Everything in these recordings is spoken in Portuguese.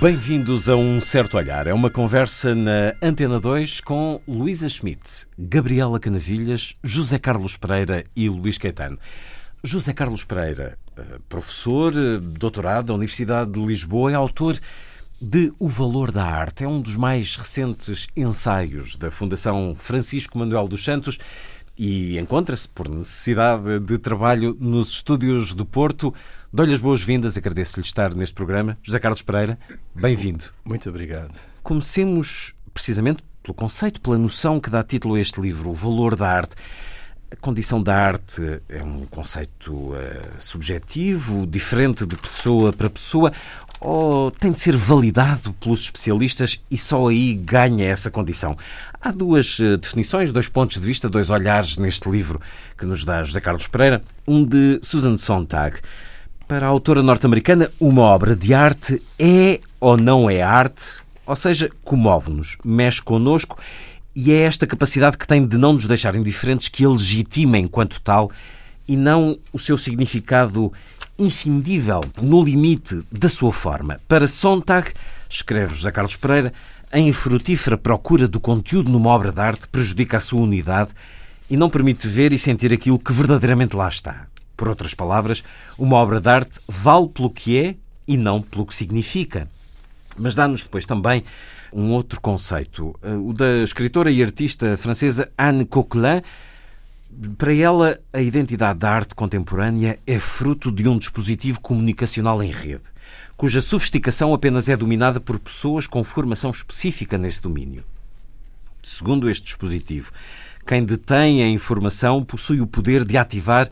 Bem-vindos a Um Certo Olhar. É uma conversa na Antena 2 com Luísa Schmidt, Gabriela Canavilhas, José Carlos Pereira e Luís Caetano. José Carlos Pereira, eh, professor, eh, doutorado da Universidade de Lisboa, é autor de O Valor da Arte. É um dos mais recentes ensaios da Fundação Francisco Manuel dos Santos e encontra-se, por necessidade de trabalho, nos estúdios do Porto. Dou-lhe as boas-vindas, agradeço-lhe estar neste programa. José Carlos Pereira, bem-vindo. Muito obrigado. Comecemos precisamente pelo conceito, pela noção que dá título a este livro, o valor da arte. A condição da arte é um conceito uh, subjetivo, diferente de pessoa para pessoa, ou tem de ser validado pelos especialistas e só aí ganha essa condição? Há duas uh, definições, dois pontos de vista, dois olhares neste livro que nos dá José Carlos Pereira. Um de Susan Sontag para a autora norte-americana, uma obra de arte é ou não é arte? Ou seja, comove-nos, mexe connosco e é esta capacidade que tem de não nos deixar indiferentes que a legitima enquanto tal e não o seu significado inscindível no limite da sua forma. Para Sontag, escreve José Carlos Pereira, a infrutífera procura do conteúdo numa obra de arte prejudica a sua unidade e não permite ver e sentir aquilo que verdadeiramente lá está. Por outras palavras, uma obra de arte vale pelo que é e não pelo que significa. Mas dá-nos depois também um outro conceito, eh, o da escritora e artista francesa Anne Coquelin. Para ela, a identidade da arte contemporânea é fruto de um dispositivo comunicacional em rede, cuja sofisticação apenas é dominada por pessoas com formação específica nesse domínio. Segundo este dispositivo, quem detém a informação possui o poder de ativar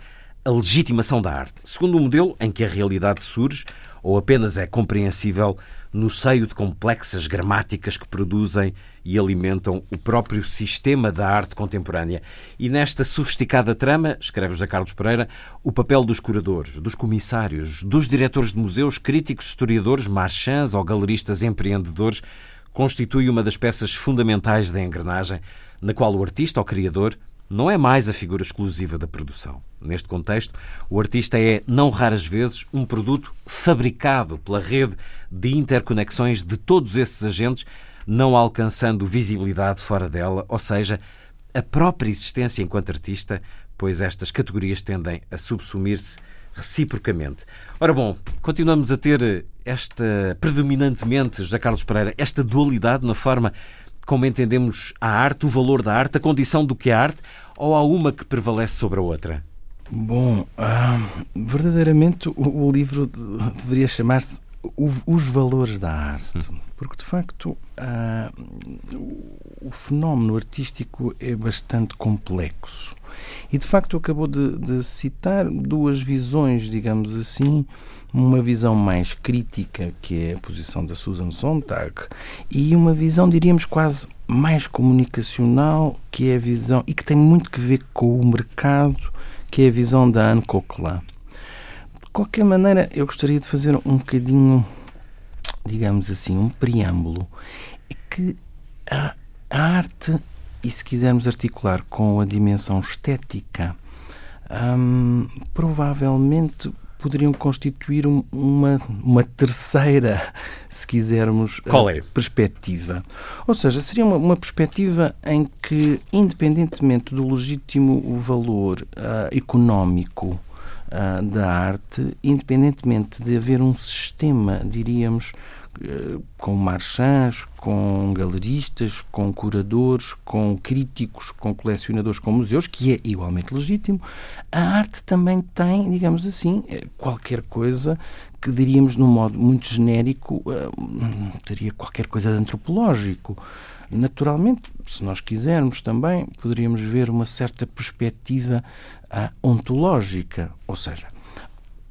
a legitimação da arte, segundo um modelo em que a realidade surge ou apenas é compreensível no seio de complexas gramáticas que produzem e alimentam o próprio sistema da arte contemporânea. E nesta sofisticada trama, escreve José Carlos Pereira, o papel dos curadores, dos comissários, dos diretores de museus, críticos, historiadores, marchands ou galeristas empreendedores constitui uma das peças fundamentais da engrenagem na qual o artista ou criador não é mais a figura exclusiva da produção. Neste contexto, o artista é, não raras vezes, um produto fabricado pela rede de interconexões de todos esses agentes, não alcançando visibilidade fora dela, ou seja, a própria existência enquanto artista, pois estas categorias tendem a subsumir-se reciprocamente. Ora bom, continuamos a ter esta, predominantemente, José Carlos Pereira, esta dualidade na forma como entendemos a arte, o valor da arte, a condição do que é arte, ou há uma que prevalece sobre a outra? Bom, ah, verdadeiramente o, o, livro deveria chamar-se Os Valores da Arte, porque de facto ah, o, o fenómeno artístico é bastante complexo. E de facto acabou de, de citar duas visões, digamos assim, uma visão mais crítica, que é a posição da Susan Sontag, e uma visão, diríamos, quase mais comunicacional, que é a visão, e que tem muito que ver com o mercado, que é a visão da Anne Coquelin. De qualquer maneira, eu gostaria de fazer um bocadinho, digamos assim, um preâmbulo, que a, a arte, e se quisermos articular com a dimensão estética, hum, provavelmente poderiam constituir uma, uma terceira, se quisermos, eh, Qual é? perspectiva. Ou seja, seria uma, uma perspectiva em que, independentemente do legítimo valor uh, económico uh, da arte, independentemente de haver um sistema, diríamos, com marchands, com galeristas, com curadores, com críticos, com colecionadores, com museus, que é igualmente legítimo, a arte também tem, digamos assim, eh, qualquer coisa que diríamos num modo muito genérico, eh, teria qualquer coisa de antropológico. Naturalmente, se nós quisermos também, poderíamos ver uma certa perspectiva ontológica, ou seja,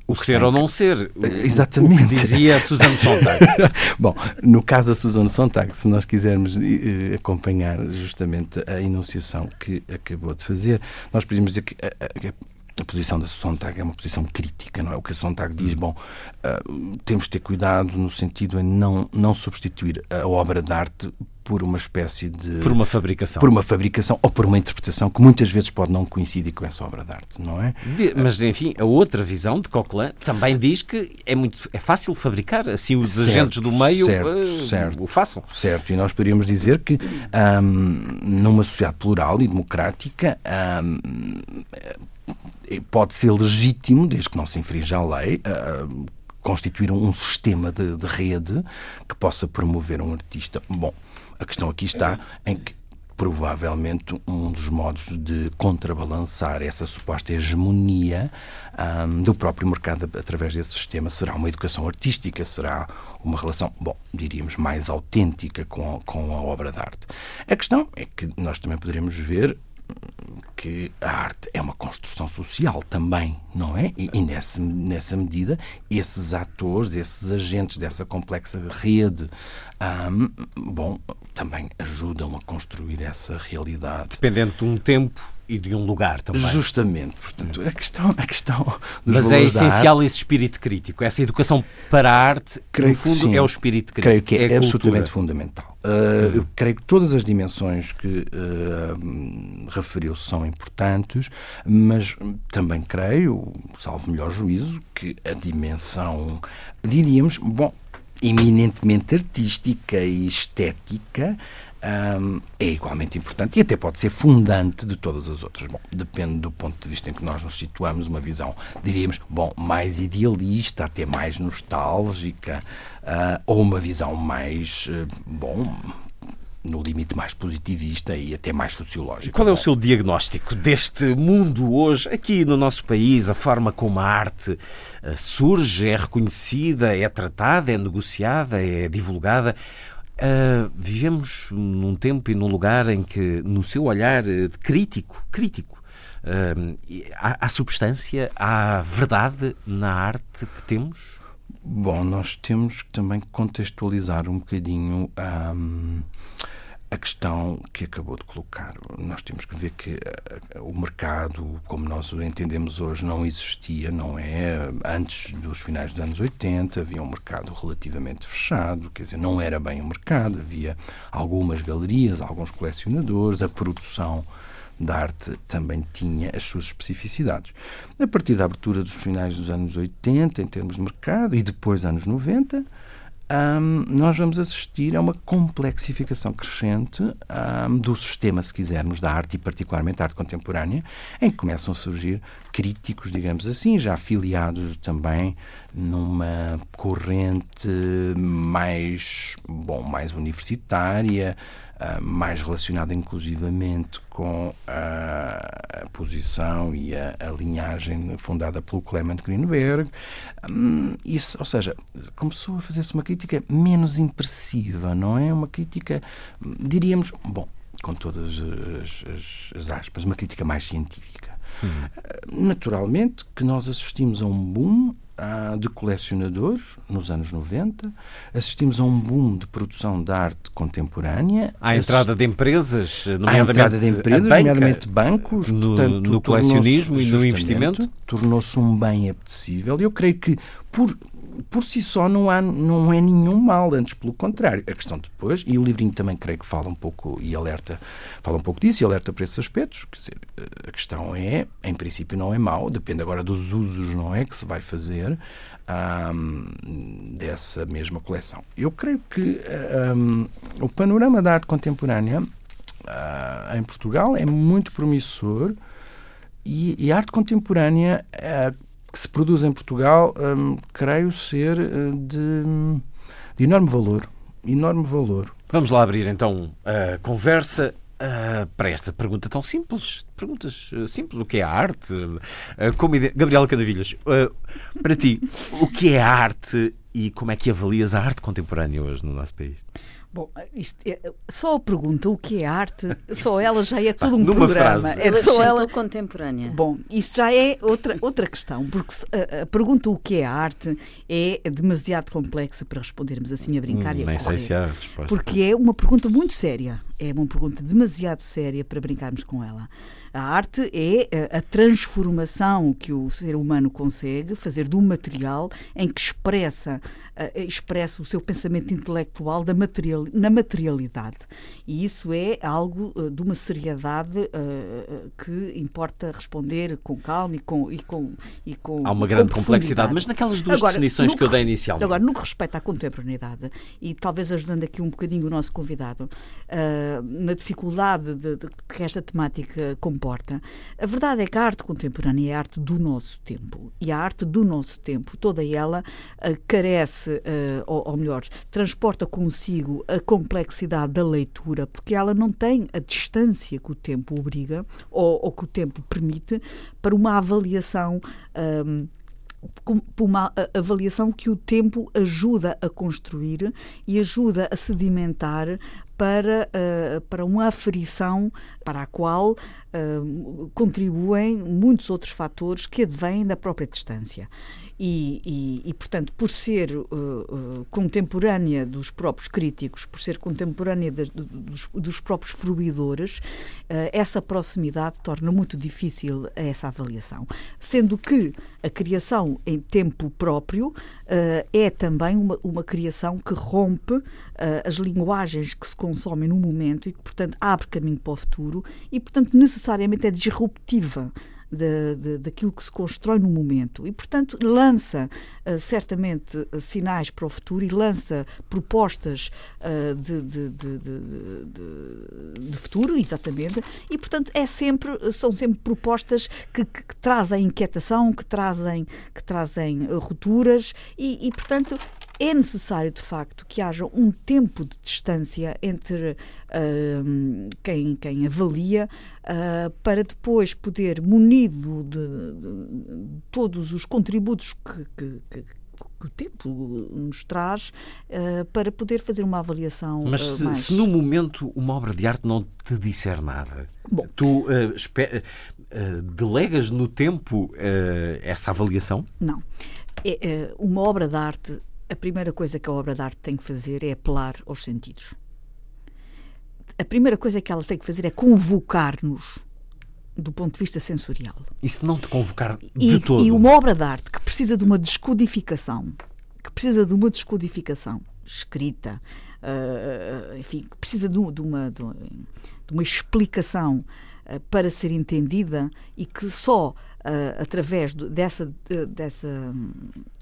o, ser ou não ser. Exatamente. O que dizia Susana Sontag. Bom, no caso da Susana Sontag, se nós quisermos uh, acompanhar justamente a enunciação que acabou de fazer, nós podemos dizer que a, posição da Sontag é uma posição crítica, não é? O que a Sontag diz, bom, uh, temos de ter cuidado no sentido em não, não substituir a obra de arte por uma espécie de... Por uma fabricação. Por uma fabricação ou por uma interpretação que muitas vezes pode não coincidir com essa obra de arte, não é? De, mas, enfim, a outra visão de Coquelin também diz que é, muito, é fácil fabricar, assim os certo, agentes do meio certo, uh, certo, o façam. Certo, e nós poderíamos dizer que um, numa sociedade plural e democrática um, pode ser legítimo, desde que não se infrinja a lei, uh, constituir um sistema de, de rede que possa promover um artista. Bom, a questão aqui está em que provavelmente um dos modos de contrabalançar essa suposta hegemonia um, do próprio mercado através desse sistema será uma educação artística, será uma relação, bom, diríamos, mais autêntica com a, com a obra de arte. A questão é que nós também poderemos ver que a arte é uma construção social também, não é? E, e nessa, nessa medida, esses atores, esses agentes dessa complexa rede, um, bom, também ajudam a construir essa realidade. Dependendo de um tempo e de um lugar também. Justamente. Portanto, a questão, a questão Mas é essencial esse espírito crítico. Essa educação para a arte, creio no fundo, é o espírito crítico. Creio que é, é absolutamente fundamental. Uh, eu creio que todas as dimensões que uh, referiu são importantes, mas também creio, salvo melhor juízo, que a dimensão, diríamos, bom, eminentemente artística e estética um, é igualmente importante e até pode ser fundante de todas as outras. Bom, depende do ponto de vista em que nós nos situamos, uma visão, diríamos, bom, mais idealista, até mais nostálgica, uh, ou uma visão mais, uh, bom, no limite mais positivista e até mais sociológico. Qual é o seu diagnóstico deste mundo hoje, aqui no nosso país, a forma como a arte eh, surge, é reconhecida, é tratada, é negociada, é divulgada? Uh, vivemos num tempo e num lugar em que, no seu olhar eh, crítico, crítico, uh, há, há substância, há verdade na arte que temos? Bom, nós temos que também contextualizar um bocadinho. Um a questão que acabou de colocar. Nós temos que ver que eh, o mercado, como nós o entendemos hoje, não existia, não é? Antes dos finais dos anos 80 havia um mercado relativamente fechado, quer dizer, não era bem um mercado, havia algumas galerias, alguns colecionadores, a produção da arte também tinha as suas especificidades. A partir da abertura dos finais dos anos 80, em termos de mercado, e depois anos 90, um, nós vamos assistir a uma complexificação crescente um, do sistema, se quisermos, da arte e particularmente da arte contemporânea, em que começam a surgir críticos, digamos assim, já afiliados também numa corrente mais, bom, mais universitária, uh, mais relacionada inclusivamente com a, a posição e a, a, linhagem fundada pelo Clement Greenberg. Um, isso, ou seja, começou a fazer-se uma crítica menos impressiva, não é? Uma crítica, diríamos, bom, com todas as, as, as aspas, uma crítica mais científica. Uhum. Naturalmente que nós assistimos a um boom de colecionadores nos anos 90, assistimos a um boom de produção de arte contemporânea. À entrada de empresas, nomeadamente, entrada de empresas, nomeadamente bancos, no, portanto, no colecionismo e no investimento. Tornou-se um bem apetecível. Eu creio que, por por si só não, há, não é nenhum mal, antes pelo contrário. A questão depois, e o livrinho também creio que fala um pouco e alerta, fala um pouco disso e alerta para esses aspectos. Quer dizer, a questão é, em princípio não é mau, depende agora dos usos, não é, que se vai fazer dessa mesma coleção. Eu creio que o panorama da arte contemporânea uh, em Portugal é muito promissor e, e a arte contemporânea uh, que se produz em Portugal, hum, creio ser eh, de, de, enorme valor. Enorme valor. Vamos lá abrir então a conversa. Uh, para esta pergunta tão simples, perguntas uh, simples, o que é a arte? Uh, como Gabriela Canavilhas, para ti, o que é a arte e como é que avalias a arte contemporânea hoje no nosso país? Bom, isto é, só a pergunta o que é arte, só ela já é todo um Numa programa. frase. É só ela contemporânea. Bom, isto já é outra, outra questão, porque se- a, a pergunta o que é arte é demasiado complexa para respondermos assim a brincar e a Hum, Nem sei se há resposta. Porque é uma pergunta muito séria. É uma pergunta demasiado séria para brincarmos com ela. A arte é eh, a transformação que o ser humano consegue fazer um material em que expressa, eh, expressa o seu pensamento intelectual da material, na materialidade. E isso é algo eh, de uma seriedade que importa responder com calma e com. E com, e com Há uma com grande complexidade, profundidade. mas naquelas duas Agora, definições que eu dei inicialmente. Agora, no que respeita à contemporaneidade, e talvez ajudando aqui um bocadinho o nosso convidado, na dificuldade de- de- que esta temática comporta, a verdade é que a arte contemporânea é a arte do nosso tempo. E a arte do nosso tempo, toda ela, ah, carece, ah, ou, melhor, transporta consigo a complexidade da leitura, porque ela não tem a distância que o tempo obriga, ou, ou que o tempo permite, para uma avaliação. ah, com- por uma avaliação que o tempo ajuda a construir e ajuda a sedimentar para, eh, para uma aferição para a qual eh, contribuem muitos outros fatores que advêm da própria distância. E, e- e, portanto, por ser eh, eh, contemporânea dos próprios críticos, por ser contemporânea dos, dos próprios fruidores, eh, essa proximidade torna muito difícil essa avaliação. Sendo que a criação em tempo próprio eh, é também uma, uma criação que rompe eh, as linguagens que se consomem no momento e que, portanto, abre caminho para o futuro e, portanto, necessariamente é disruptiva de, de- daquilo que se constrói no momento. E, portanto, lança eh, certamente eh, sinais para o futuro e lança propostas eh, de, de- futuro, exatamente, e, portanto, é sempre, são sempre propostas que, que- que trazem inquietação, que trazem, que trazem rupturas e, e, portanto, é necessário, de facto, que haja um tempo de distância entre ahm, quem, quem avalia ah, para depois poder, munido de, de- de todos os contributos que, que- que- que o tempo nos traz, ah, para poder fazer uma avaliação Mas ah, se, mais... se no momento uma obra de arte não te disser nada, Bom. tu eh, delegas no tempo essa avaliação? Não. É, é, uma obra de arte, a primeira coisa que a obra de arte tem que fazer é apelar aos sentidos. A primeira coisa que ela tem que fazer é convocar-nos do ponto de vista sensorial. E se não te convocar de E, todo? e uma obra de arte que precisa de uma descodificação, que precisa de uma descodificação escrita, ah, enfim, que precisa de, de uma, de uma, explicação ah, para ser entendida e que só ah, através dessa, eh, dessa,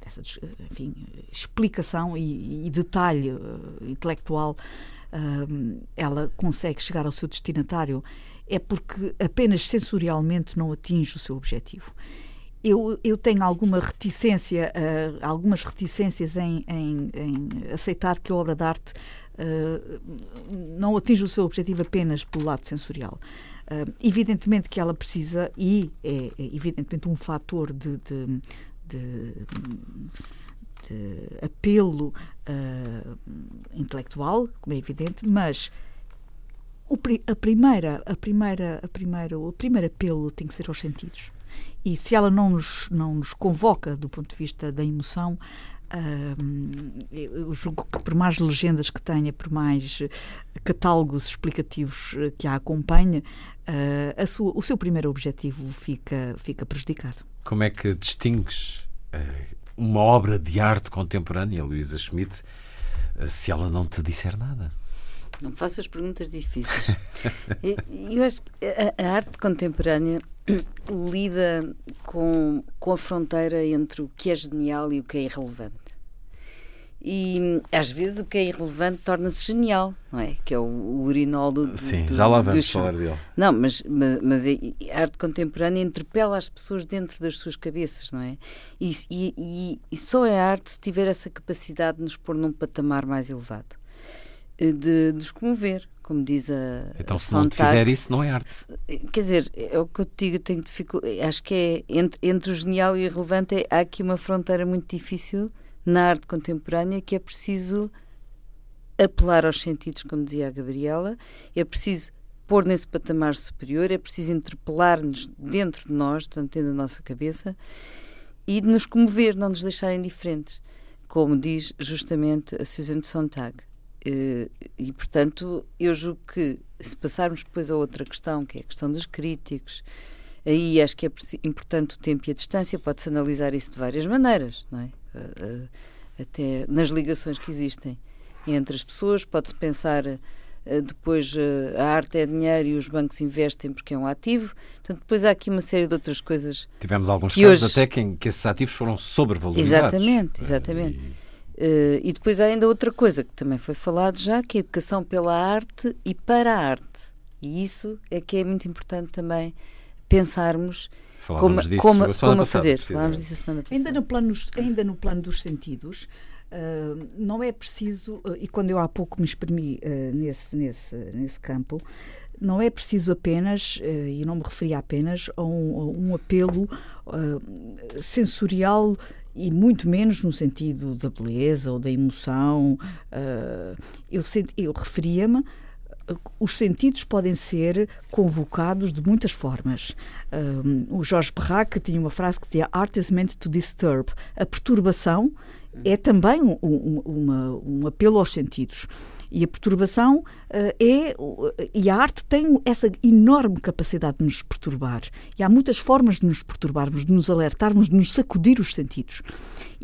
dessa des- enfim, explicação e, e detalhe ah, intelectual hum, ela consegue chegar ao seu destinatário é porque apenas sensorialmente não atinge o seu objetivo. Eu, eu tenho alguma reticência, ah, algumas reticências em, em- em aceitar que a obra de arte ah, não atinge o seu objetivo apenas pelo lado sensorial. Ah, evidentemente que ela precisa, e é, é evidentemente um fator de- de- de apelo ah, intelectual, como é evidente, mas o a primeira, a primeira, a primeira, o primeiro apelo tem que ser aos sentidos. E se ela não nos, não nos convoca do ponto de vista da emoção, eu julgo que por mais legendas que tenha, por mais eh, catálogos explicativos eh, que a acompanhe, eh, a sua- o seu primeiro objetivo fica, fica prejudicado. Como é que distingues uma obra de arte contemporânea, Luísa Schmidt, se ela não te disser nada? Não faças perguntas difíceis. Eu, acho que a, a arte contemporânea lida com, com a fronteira entre o que é genial e o que é irrelevante. E às vezes o que é irrelevante torna-se genial, não é? Que é o, o urinol do, Sim, do- já lá vamos falar dele. Não, mas, mas, mas a a arte contemporânea interpela as pessoas dentro das suas cabeças, não é? E, e, e- só é arte se tiver essa capacidade de nos pôr num patamar mais elevado, de, de nos comover, como diz a. Então, a se não Sontag. fizer isso, não é arte. Quer dizer, é o que eu te digo, eu tenho dificuldade. Acho que é entre, entre o genial e o irrelevante, é- há aqui uma fronteira muito difícil na arte contemporânea que é preciso apelar aos sentidos, como dizia a Gabriela, é preciso pôr nesse patamar superior, é preciso interpelar-nos dentro de nós, portanto, dentro da nossa cabeça, e de nos comover, não nos deixar indiferentes, como diz justamente a Susan Sontag. Eh, e, portanto, eu julgo que se passarmos depois a outra questão, que é a questão dos críticos, aí acho que é importante o tempo e a distância, pode-se analisar isso de várias maneiras, não é? Eh, eh, até nas ligações que existem entre as pessoas, pode-se pensar depois a arte é dinheiro e os bancos investem porque é um ativo. Portanto, depois há aqui uma série de outras coisas. Tivemos alguns casos hoje... até que, em que esses ativos foram sobrevalorizados. Exatamente, exatamente. E... Uh, e depois há ainda outra coisa que também foi falado já, que é a educação pela arte e para a arte. E isso é que é muito importante também pensarmos como, disso como, como a fazer. Falámos disso a semana passada. Ainda no plano, ainda no plano dos sentidos, uh, não é preciso, uh, e quando eu há pouco me exprimi nesse, nesse, nesse campo, não é preciso apenas, e não me referia apenas, a um, a um apelo sensorial e muito menos no sentido da beleza ou da emoção. Uh, eu, eu referia-me os sentidos podem ser convocados de muitas formas. Um, o Jorge Berrac tinha uma frase que dizia Art is meant to disturb. A perturbação é também um, um, um apelo aos sentidos. E a perturbação uh, é. E a arte tem essa enorme capacidade de nos perturbar. E há muitas formas de nos perturbarmos, de nos alertarmos, de nos sacudir os sentidos.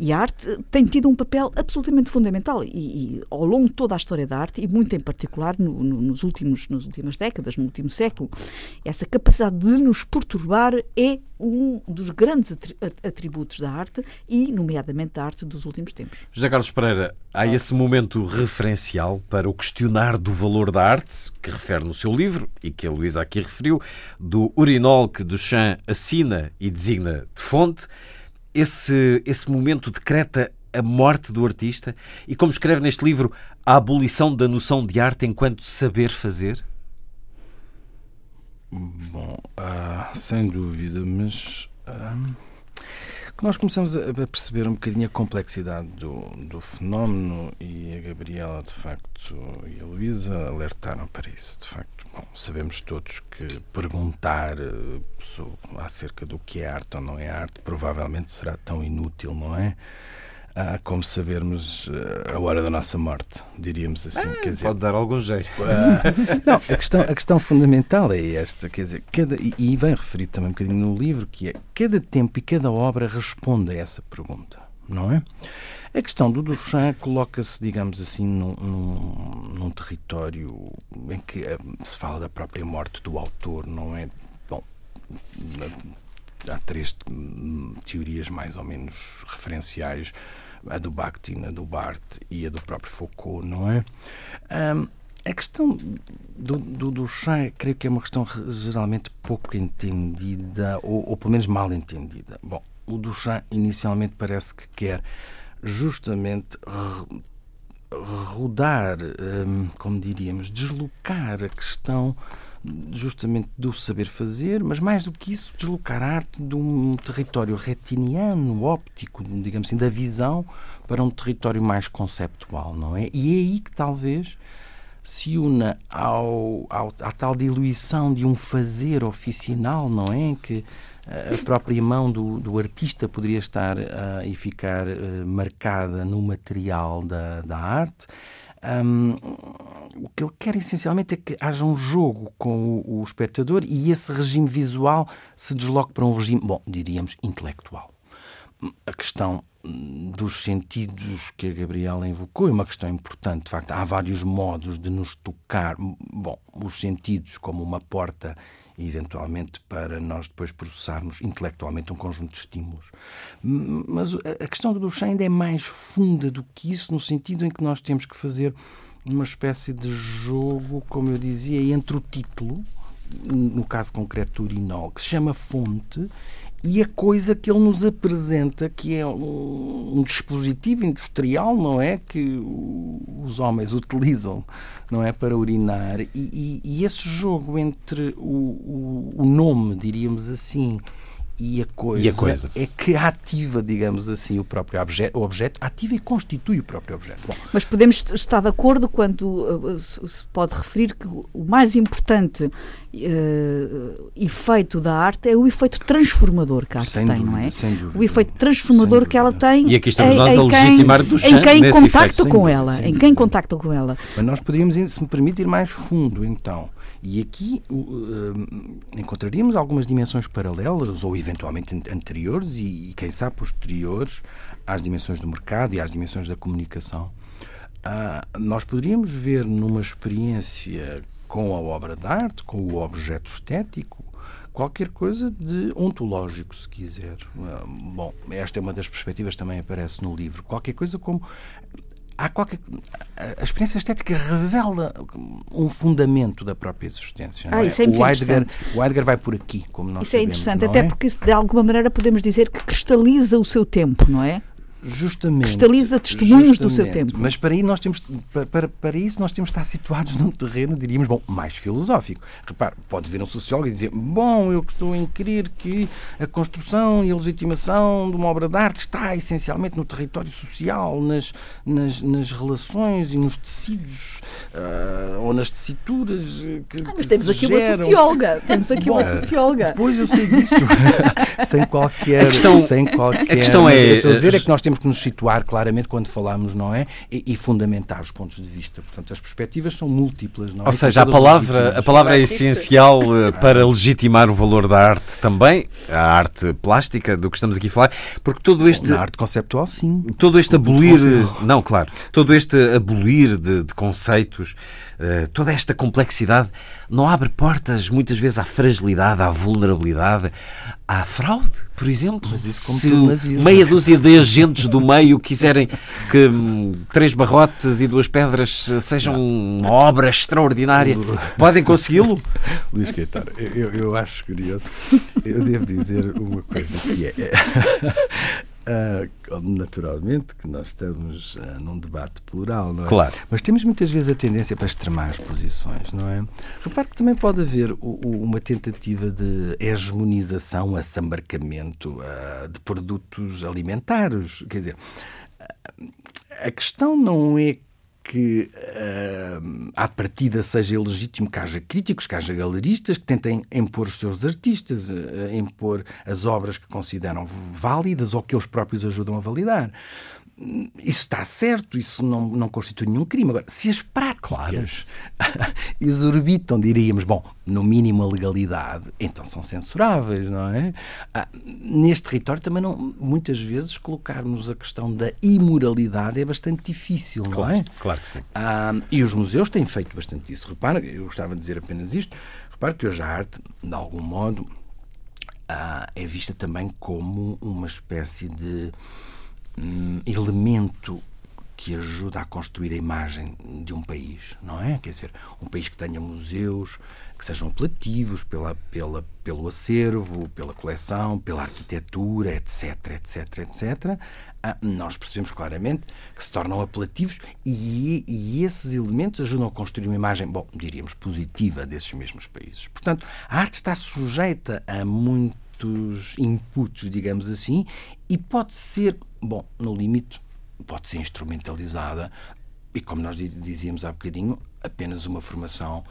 E a arte tem tido um papel absolutamente fundamental. E, e ao longo de toda a história da arte, e muito em particular no, no, nos últimos, nas últimas décadas, no último século, essa capacidade de nos perturbar é um dos grandes atributos da arte e, nomeadamente, da arte dos últimos tempos. José Carlos Pereira, há esse momento referencial para o questionar do valor da arte, que refere no seu livro e que a Luísa aqui referiu, do urinol que Duchamp assina e designa de fonte. Esse, esse momento decreta a morte do artista e, como escreve neste livro, a abolição da noção de arte enquanto saber fazer? Bom, uh, sem dúvida, mas uh, nós começamos a perceber um bocadinho a complexidade do, do fenómeno e a Gabriela, de facto, e a Luísa alertaram para isso. De facto, bom, sabemos todos que perguntar uh, acerca do que é arte ou não é arte provavelmente será tão inútil, não é? Ah, como sabermos ah, a hora da nossa morte, diríamos assim. Ah, quer dizer, pode dar algum jeito. Ah, não, a questão, a questão fundamental é esta, quer dizer, cada, e, e vem referido também um bocadinho no livro, que é cada tempo e cada obra responde a essa pergunta, não é? A questão do Duchamp coloca-se, digamos assim, num, num, num, território em que se fala da própria morte do autor, não é? Bom, há três hum, teorias mais ou menos referenciais, a do Bakhtin, a do Barthes e a do próprio Foucault, não é? Um, a questão do, do, do chá, creio que é uma questão geralmente pouco entendida, ou, ou pelo menos mal entendida. Bom, o do chá inicialmente parece que quer justamente rodar, hum, como diríamos, deslocar a questão justamente do saber fazer, mas mais do que isso, deslocar a arte de um território retiniano, óptico, digamos assim, da visão, para um território mais conceptual, não é? E é aí que talvez se una ao, ao, à tal diluição de um fazer oficinal, não é? Que a própria mão do, do artista poderia estar uh, e ficar uh, marcada no material da, da arte um, o que ele quer essencialmente é que haja um jogo com o, o espectador e esse regime visual se desloque para um regime, bom, diríamos, intelectual. A questão dos sentidos que a Gabriela invocou é uma questão importante. De facto, há vários modos de nos tocar. Bom, os sentidos como uma porta eventualmente para nós depois processarmos intelectualmente um conjunto de estímulos. Mas a questão do Duchamp ainda é mais funda do que isso, no sentido em que nós temos que fazer uma espécie de jogo, como eu dizia, entre o título, no caso concreto urinol, que se chama fonte, e a coisa que ele nos apresenta, que é um, um, dispositivo industrial, não é? Que os homens utilizam, não é? Para urinar. E, e, e esse jogo entre o, o, o, nome, diríamos assim, e a coisa, e a coisa, é que ativa, digamos assim, o próprio objeto, o objeto ativa e constitui o próprio objeto. Bom, Mas podemos estar de acordo quando uh, se pode referir que o mais importante uh, efeito da arte é o efeito transformador que a arte sem tem, dúvida, não é? Sem dúvida, O efeito transformador que ela tem E aqui estamos em, nós em a legitimar quem, Duchamp em quem efeito. com Sem ela, dúvida, em quem dúvida. contacta com ela. Mas nós poderíamos, ir, se me permite, ir mais fundo, então. E aqui uh, uh, encontraríamos algumas dimensões paralelas ou eventualmente an- anteriores e, e, quem sabe, posteriores às dimensões do mercado e às dimensões da comunicação. Ah, nós poderíamos ver numa experiência com a obra de arte, com o objeto estético, qualquer coisa de ontológico, se quiser. Ah, Bom, esta é uma das perspectivas que também aparece no livro. Qualquer coisa como há qualquer a experiência estética revela um fundamento da própria existência. Ah, isso é muito o, Heidegger, interessante. o Heidegger vai por aqui, como nós Isso é sabemos, interessante, não até é? porque de alguma maneira podemos dizer que cristaliza o seu tempo, não é? Justamente. cristaliza testemunhos do seu Justamente. tempo. Mas para, aí nós temos, para, para, para isso nós temos de estar situados num terreno, diríamos, bom, mais filosófico. Repare, pode vir um sociólogo e dizer, bom, eu estou em crer que a construção e a legitimação de uma obra de arte está essencialmente no território social, nas, nas, nas relações e nos tecidos, ah, ou nas tecituras eh, que, Ah, que mas temos aqui uma geram. socióloga. Temos aqui uma Bom, socióloga. Pois eu sei disso. sem qualquer. A questão- sem qualquer. a questão mas é- o que eu estou a dizer é que nós temos que nos situar claramente quando falamos, não é? E, e fundamentar os pontos de vista. Portanto, as perspectivas são múltiplas, não é? Ou seja, a palavra, a palavra é essencial eh, para legitimar o valor da arte também, a arte plástica, do que estamos aqui a falar, porque todo este, Na arte conceptual, sim. todo este abolir, não, claro, todo este abolir de, de conceitos, toda esta complexidade, não abre portas muitas vezes à fragilidade, à vulnerabilidade, à fraude, por exemplo. Mas isso como Se meia dúzia de agentes do meio quiserem que hum, três barrotes e duas pedras eh, sejam uma obra extraordinária, podem consegui-lo? Luís Caetano, eu, eu acho curioso. Eu devo dizer uma coisa que é. Ah, naturalmente que nós estamos ah, num debate plural, não é? Claro. Mas temos muitas vezes a tendência para extremar as posições, não é? Repare que também pode haver o- o- uma tentativa de hegemonização, assambarcamento ah, de produtos alimentares. Quer dizer, a questão não é que uh, à partida seja ilegítimo que haja críticos, que haja galeristas que tentem impor os seus artistas, uh, impor as obras que consideram válidas ou que eles próprios ajudam a validar. Isso está certo, isso não, não constitui nenhum crime. Agora, se as práticas exorbitam, diríamos, bom, no mínimo a legalidade, então são censuráveis, não é? Ah, neste território também não, muitas vezes colocarmos a questão da imoralidade é bastante difícil, não é? claro que sim. Ah, e os museus têm feito bastante isso. Repara, eu gostava de dizer apenas isto, repare que hoje a arte, de algum modo, ah, é vista também como uma espécie de hum, elemento que ajuda a construir a imagem de um país, não é? Quer dizer, um país que tenha museus que sejam apelativos pela, pela, pelo acervo, pela coleção, pela arquitetura, etc, etc, etc. Ah, nós percebemos claramente que se tornam apelativos e, e esses elementos ajudam a construir uma imagem, bom, diríamos, positiva desses mesmos países. Portanto, a arte está sujeita a muitos inputs, digamos assim, e pode ser, bom, no limite, pode ser instrumentalizada e, como nós dizíamos há bocadinho, apenas uma formação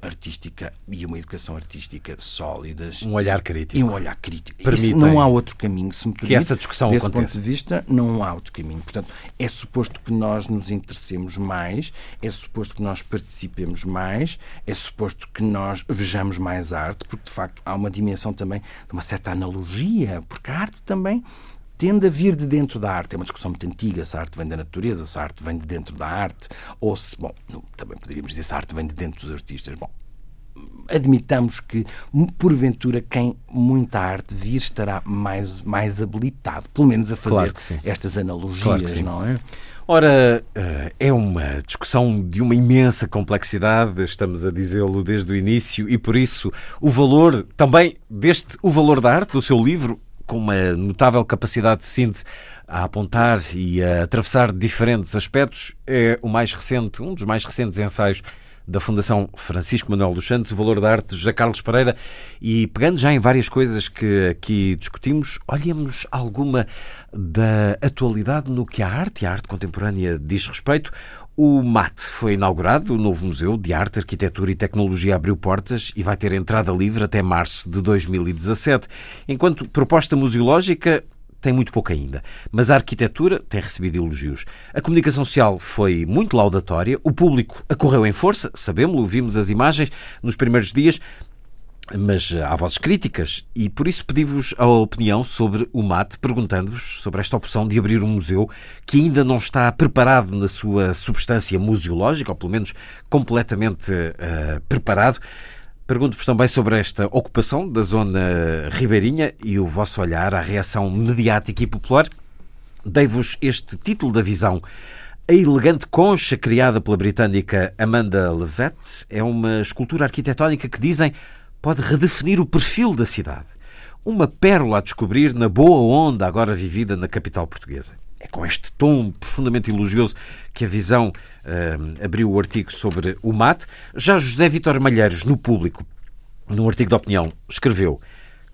artística e uma educação artística sólidas. Um olhar crítico. E um olhar crítico. Permitem Isso não há outro caminho, se me permite. essa discussão Desse aconteça. ponto de vista, não há outro caminho. Portanto, é suposto que nós nos interessemos mais, é suposto que nós participemos mais, é suposto que nós vejamos mais arte, porque de facto há uma dimensão também de uma certa analogia, porque a arte também tende a vir de dentro da arte. É uma discussão muito antiga se a arte vem da natureza, se a arte vem de dentro da arte, ou se, bom, também poderíamos dizer se a arte vem de dentro dos artistas. Bom, admitamos que, porventura, quem muita arte vir estará mais, mais habilitado, pelo menos a fazer Claro estas analogias, Claro não é? Ora, eh, é uma discussão de uma imensa complexidade, estamos a dizê-lo desde o início, e por isso o valor também deste O Valor da Arte, do seu livro, com uma notável capacidade de síntese a apontar e a atravessar diferentes aspectos, é o mais recente, um dos mais recentes ensaios da Fundação Francisco Manuel dos Santos, o valor da arte de José Carlos Pereira. E pegando já em várias coisas que aqui discutimos, olhemos alguma da atualidade no que a arte e a arte contemporânea diz respeito. O MAT foi inaugurado, o novo Museu de Arte, Arquitetura e Tecnologia abriu portas e vai ter entrada livre até março de 2017. Enquanto proposta museológica, tem muito pouco ainda, mas a arquitetura tem recebido elogios. A comunicação social foi muito laudatória, o público acorreu em força, sabemos-lo, vimos as imagens nos primeiros dias, mas há vozes críticas e por isso pedi-vos a opinião sobre o MAT, perguntando-vos sobre esta opção de abrir um museu que ainda não está preparado na sua substância museológica, ou pelo menos completamente uh, preparado. Pergunto-vos também sobre esta ocupação da zona ribeirinha e o vosso olhar à reação mediática e popular. Dei-vos este título da visão. A elegante concha criada pela britânica Amanda Levet é uma escultura arquitetónica que dizem pode redefinir o perfil da cidade. Uma pérola a descobrir na boa onda agora vivida na capital portuguesa. É com este tom profundamente elogioso que a visão uh, abriu o artigo sobre o mate. Já José Vitor Malheiros, no público, num artigo de opinião, escreveu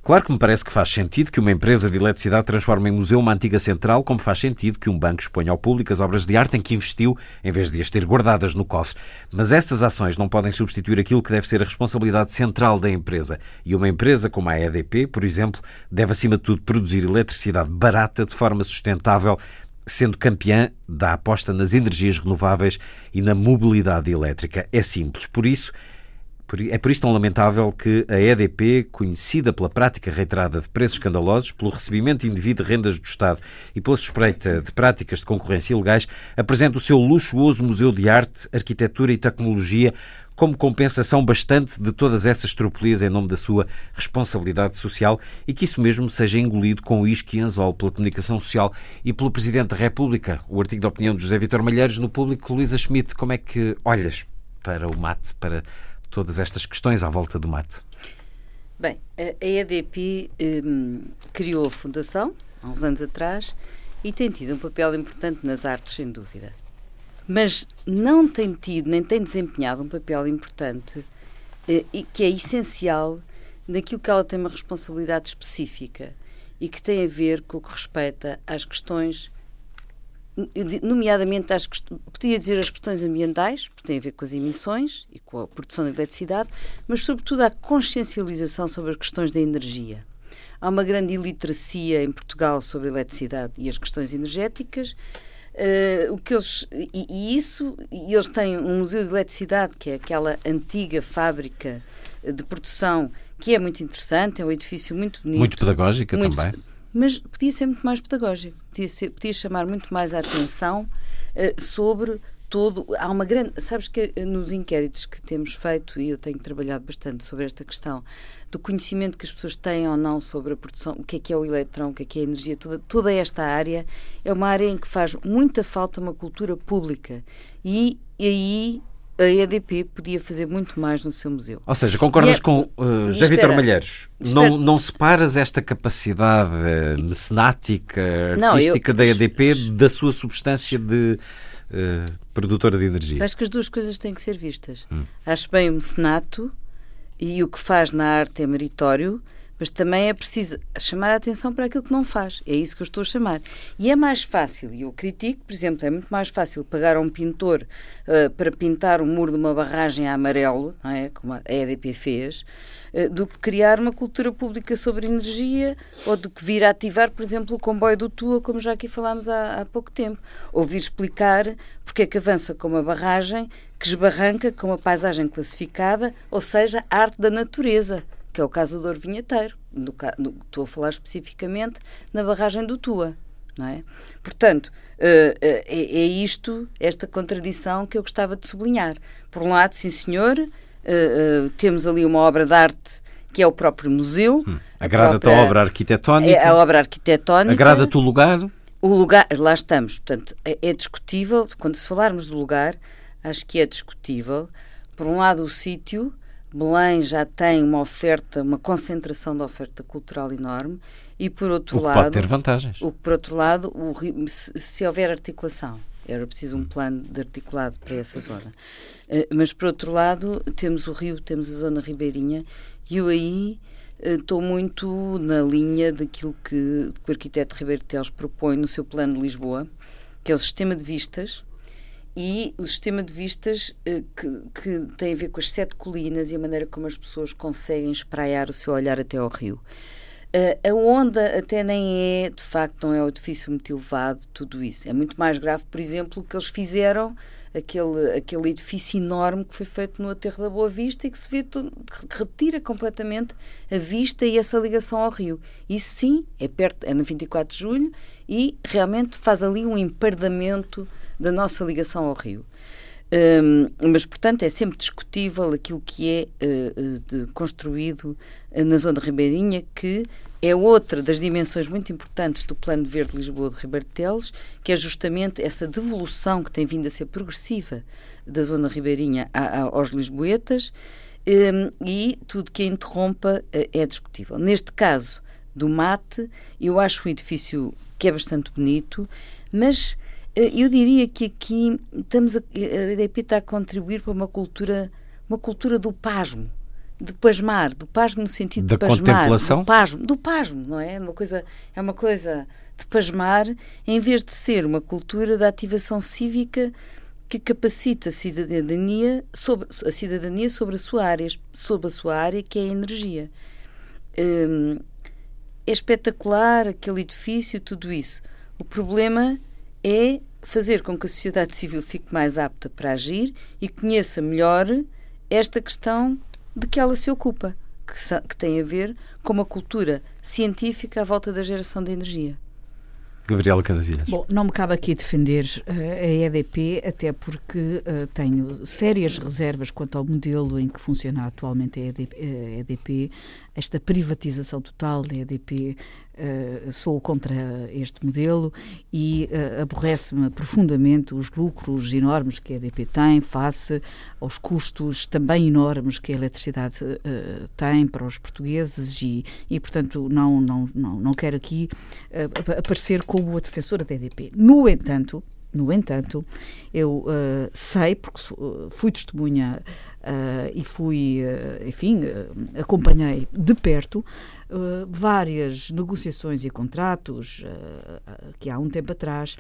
Claro que me parece que faz sentido que uma empresa de eletricidade transforme em museu uma antiga central, como faz sentido que um banco exponha ao público as obras de arte em que investiu, em vez de as ter guardadas no cofre. Mas essas ações não podem substituir aquilo que deve ser a responsabilidade central da empresa. E uma empresa como a EDP, por exemplo, deve acima de tudo produzir eletricidade barata de forma sustentável, sendo campeã da aposta nas energias renováveis e na mobilidade elétrica. É simples. Por isso, é por isso tão lamentável que a EDP, conhecida pela prática reiterada de preços escandalosos, pelo recebimento indevido de rendas do Estado e pela suspeita de práticas de concorrência ilegais, apresente o seu luxuoso Museu de Arte, Arquitetura e Tecnologia como compensação bastante de todas essas tropolias em nome da sua responsabilidade social e que isso mesmo seja engolido com isque e anzol pela comunicação social e pelo Presidente da República. O artigo de opinião de José Vitor Malheiros no público. Luísa Schmidt, como é que olhas para o mate, para todas estas questões à volta do mate? Bem, a EDP um, criou a fundação há uns anos atrás e tem tido um papel importante nas artes, sem dúvida. Mas não tem tido, nem tem desempenhado um papel importante eh, e que é essencial naquilo que ela tem uma responsabilidade específica e que tem a ver com o que respeita às questões nomeadamente às, podia dizer as questões ambientais, porque tem a ver com as emissões e com a produção de eletricidade, mas sobretudo à consciencialização sobre as questões da energia. Há uma grande iliteracia em Portugal sobre a eletricidade e as questões energéticas. Uh, o que eles, e, e, isso, e eles têm um museu de eletricidade, que é aquela antiga fábrica de produção, que é muito interessante, é um edifício muito bonito. Muito pedagógica muito, também mas podia ser muito mais pedagógico, podia, ser, podia chamar muito mais a atenção uh, sobre todo. Há uma grande. Sabes que eh, nos inquéritos que temos feito, e eu tenho trabalhado bastante sobre esta questão, do conhecimento que as pessoas têm ou não sobre a produção, o que é que é o eletrão, o que é que é a energia, toda, toda esta área é uma área em que faz muita falta uma cultura pública. E, e aí a EDP podia fazer muito mais no seu museu. Ou seja, concordas é, com uh, José Vitor Malheiros? Não, não separas esta capacidade uh, mecenática, artística não, eu, da EDP da sua substância de uh, produtora de energia? Acho que as duas coisas têm que ser vistas. Hum. Acho bem o mecenato e o que faz na arte é meritório, mas também é preciso chamar a atenção para aquilo que não faz. É isso que eu estou a chamar. E é mais fácil, e eu critico, por exemplo, é muito mais fácil pagar a um pintor uh, para pintar o muro de uma barragem a amarelo, não é? como a EDP fez, uh, do que criar uma cultura pública sobre energia ou do que vir a ativar, por exemplo, o comboio do Tua, como já aqui falámos há, há pouco tempo. Ou vir explicar porque é que avança com uma barragem que esbarranca com uma paisagem classificada, ou seja, arte da natureza que é o caso do Douro Vinheteiro. No, no, estou a falar especificamente na barragem do Tua. Não é? Portanto, uh, é, é, isto, esta contradição que eu gostava de sublinhar. Por um lado, sim senhor, uh, temos ali uma obra de arte que é o próprio museu. Hum. Agrada-te a, a obra arquitetónica? É a obra arquitetónica. Agrada-te o lugar? O lugar, lá estamos. Portanto, é, é discutível, quando se falarmos do lugar, acho que é discutível, por um lado, o sítio, Belém já tem uma oferta, uma concentração de oferta cultural enorme e por outro o que lado pode ter vantagens. O por outro lado, o, se, se houver articulação Era preciso um plano de articulado para essa zona. Uh, mas, por outro lado, temos o rio, temos a zona ribeirinha, e eu aí estou muito na linha daquilo que, que o arquiteto Ribeiro Teles propõe no seu plano de Lisboa, que é o sistema de vistas, e o sistema de vistas eh, que, que, tem a ver com as sete colinas e a maneira como as pessoas conseguem espraiar o seu olhar até ao rio. Uh, a onda até nem é, de facto, não é o edifício muito elevado, tudo isso. É muito mais grave, por exemplo, o que eles fizeram, aquele, aquele edifício enorme que foi feito no Aterro da Boa Vista e que se vê todo, retira completamente a vista e essa ligação ao rio. Isso sim, é perto, é no 24 de julho e realmente faz ali um empardamento da nossa ligação ao rio. Um, mas, portanto, é sempre discutível aquilo que é uh, de, construído uh, na zona ribeirinha, que é outra das dimensões muito importantes do Plano Verde Lisboa de Ribeiro Teles, que é justamente essa devolução que tem vindo a ser progressiva da zona ribeirinha a, a, aos lisboetas, um, e tudo que a interrompa uh, é discutível. Neste caso do mate, eu acho o edifício que é bastante bonito, mas eh, eu diria que aqui estamos a, a EDP está a contribuir para uma cultura, uma cultura do pasmo, de pasmar, do pasmo no sentido da de pasmar, contemplação? do pasmo, do pasmo, não é? Uma coisa, é uma coisa de pasmar, em vez de ser uma cultura de ativação cívica que capacita a cidadania sobre a cidadania sobre a sua área, sobre a sua área que é a energia. Hum, é espetacular aquele edifício, tudo isso. O problema é fazer com que a sociedade civil fique mais apta para agir e conheça melhor esta questão de que ela se ocupa, que, que tem a ver com uma cultura científica à volta da geração de energia. Gabriela Canavilhas. Bom, não me cabe aqui defender uh, a EDP, até porque uh, tenho sérias reservas quanto ao modelo em que funciona atualmente a EDP, a EDP esta privatização total da EDP Uh, sou contra este modelo e uh, aborrece-me profundamente os lucros enormes que a EDP tem face aos custos também enormes que a eletricidade uh, tem para os portugueses e, e portanto, não, não, não, não quero aqui aparecer como a defensora da EDP. No entanto, no entanto, eu sei, porque fui testemunha e fui, enfim, acompanhei de perto uh, várias negociações e contratos uh, que há um tempo atrás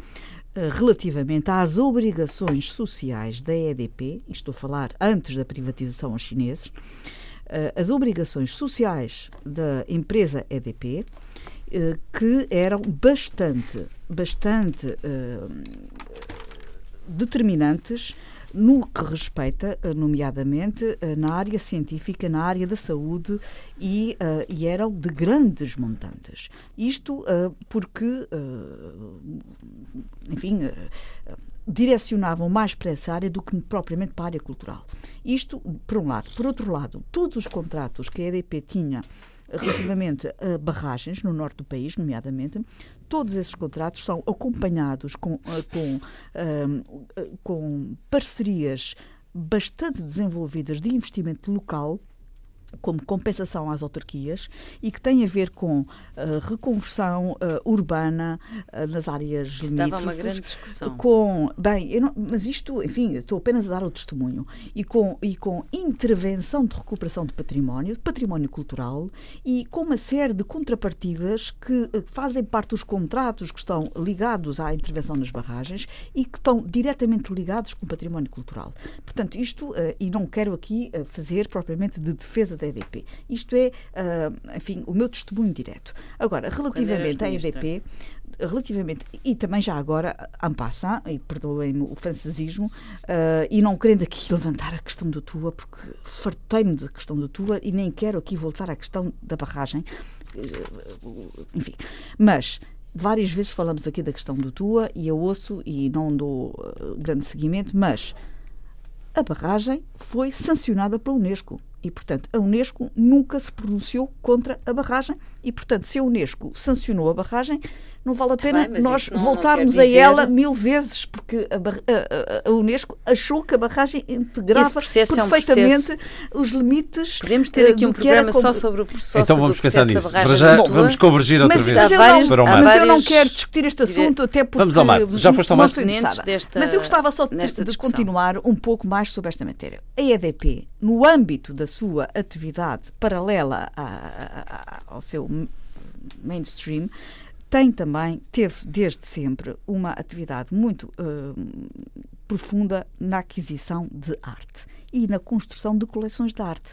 relativamente às obrigações sociais da EDP, estou a falar antes da privatização aos chineses, as obrigações sociais da empresa EDP, que eram bastante, bastante determinantes no que respeita, eh, nomeadamente, eh, na área científica, na área da saúde e, uh, e eram de grandes montantes. Isto uh, porque, uh, enfim, direcionavam mais para essa área do que propriamente para a área cultural. Isto, por um lado. Por outro lado, todos os contratos que a EDP tinha relativamente a barragens no norte do país, nomeadamente, todos esses contratos são acompanhados com, eh, com, eh, com parcerias bastante desenvolvidas de investimento local como compensação às autarquias e que tem a ver com uh, reconversão uh, urbana uh, nas áreas Isso limítrofes. uma grande discussão. Com, bem, não, mas isto, enfim, estou apenas a dar o testemunho. E com, e com intervenção de recuperação de património, de património cultural e com uma série de contrapartidas que fazem parte dos contratos que estão ligados à intervenção nas barragens e que estão diretamente ligados com o património cultural. Portanto, isto, e não quero aqui fazer propriamente de defesa da EDP. Isto é, uh, enfim, o meu testemunho direto. Agora, relativamente à EDP, relativamente, e também já agora, en passant, e perdoem-me o francesismo, uh, e não querendo aqui levantar a questão do Tua, porque fartei-me da questão do Tua e nem quero aqui voltar à questão da barragem, uh, enfim, mas várias vezes falamos aqui da questão do Tua e eu ouço e não dou uh, grande seguimento, mas a barragem foi sancionada pela Unesco E, portanto, a Unesco nunca se pronunciou contra a barragem. E, portanto, se a Unesco sancionou a barragem, não vale a Tá pena bem, nós não- voltarmos não quer a ela dizer- mil vezes, porque a, a- a- Unesco achou que a barragem integrava processo é um perfeitamente os limites. Podemos eh, ter aqui um que era programa como- só sobre o processo Então vamos pensar nisso. Para barragem já Tua. vamos convergir outra Mas, vez mas eu, várias- para o não, mas eu não quero discutir este assunto, até porque. Vamos ao mate. Já foste ao interessada. desta- Mas eu gostava só de, de continuar um pouco mais sobre esta matéria. A EDP, no âmbito da sua atividade paralela a- a- ao seu mainstream, tem também, teve desde sempre, uma atividade muito hum, profunda na aquisição de arte e na construção de coleções de arte.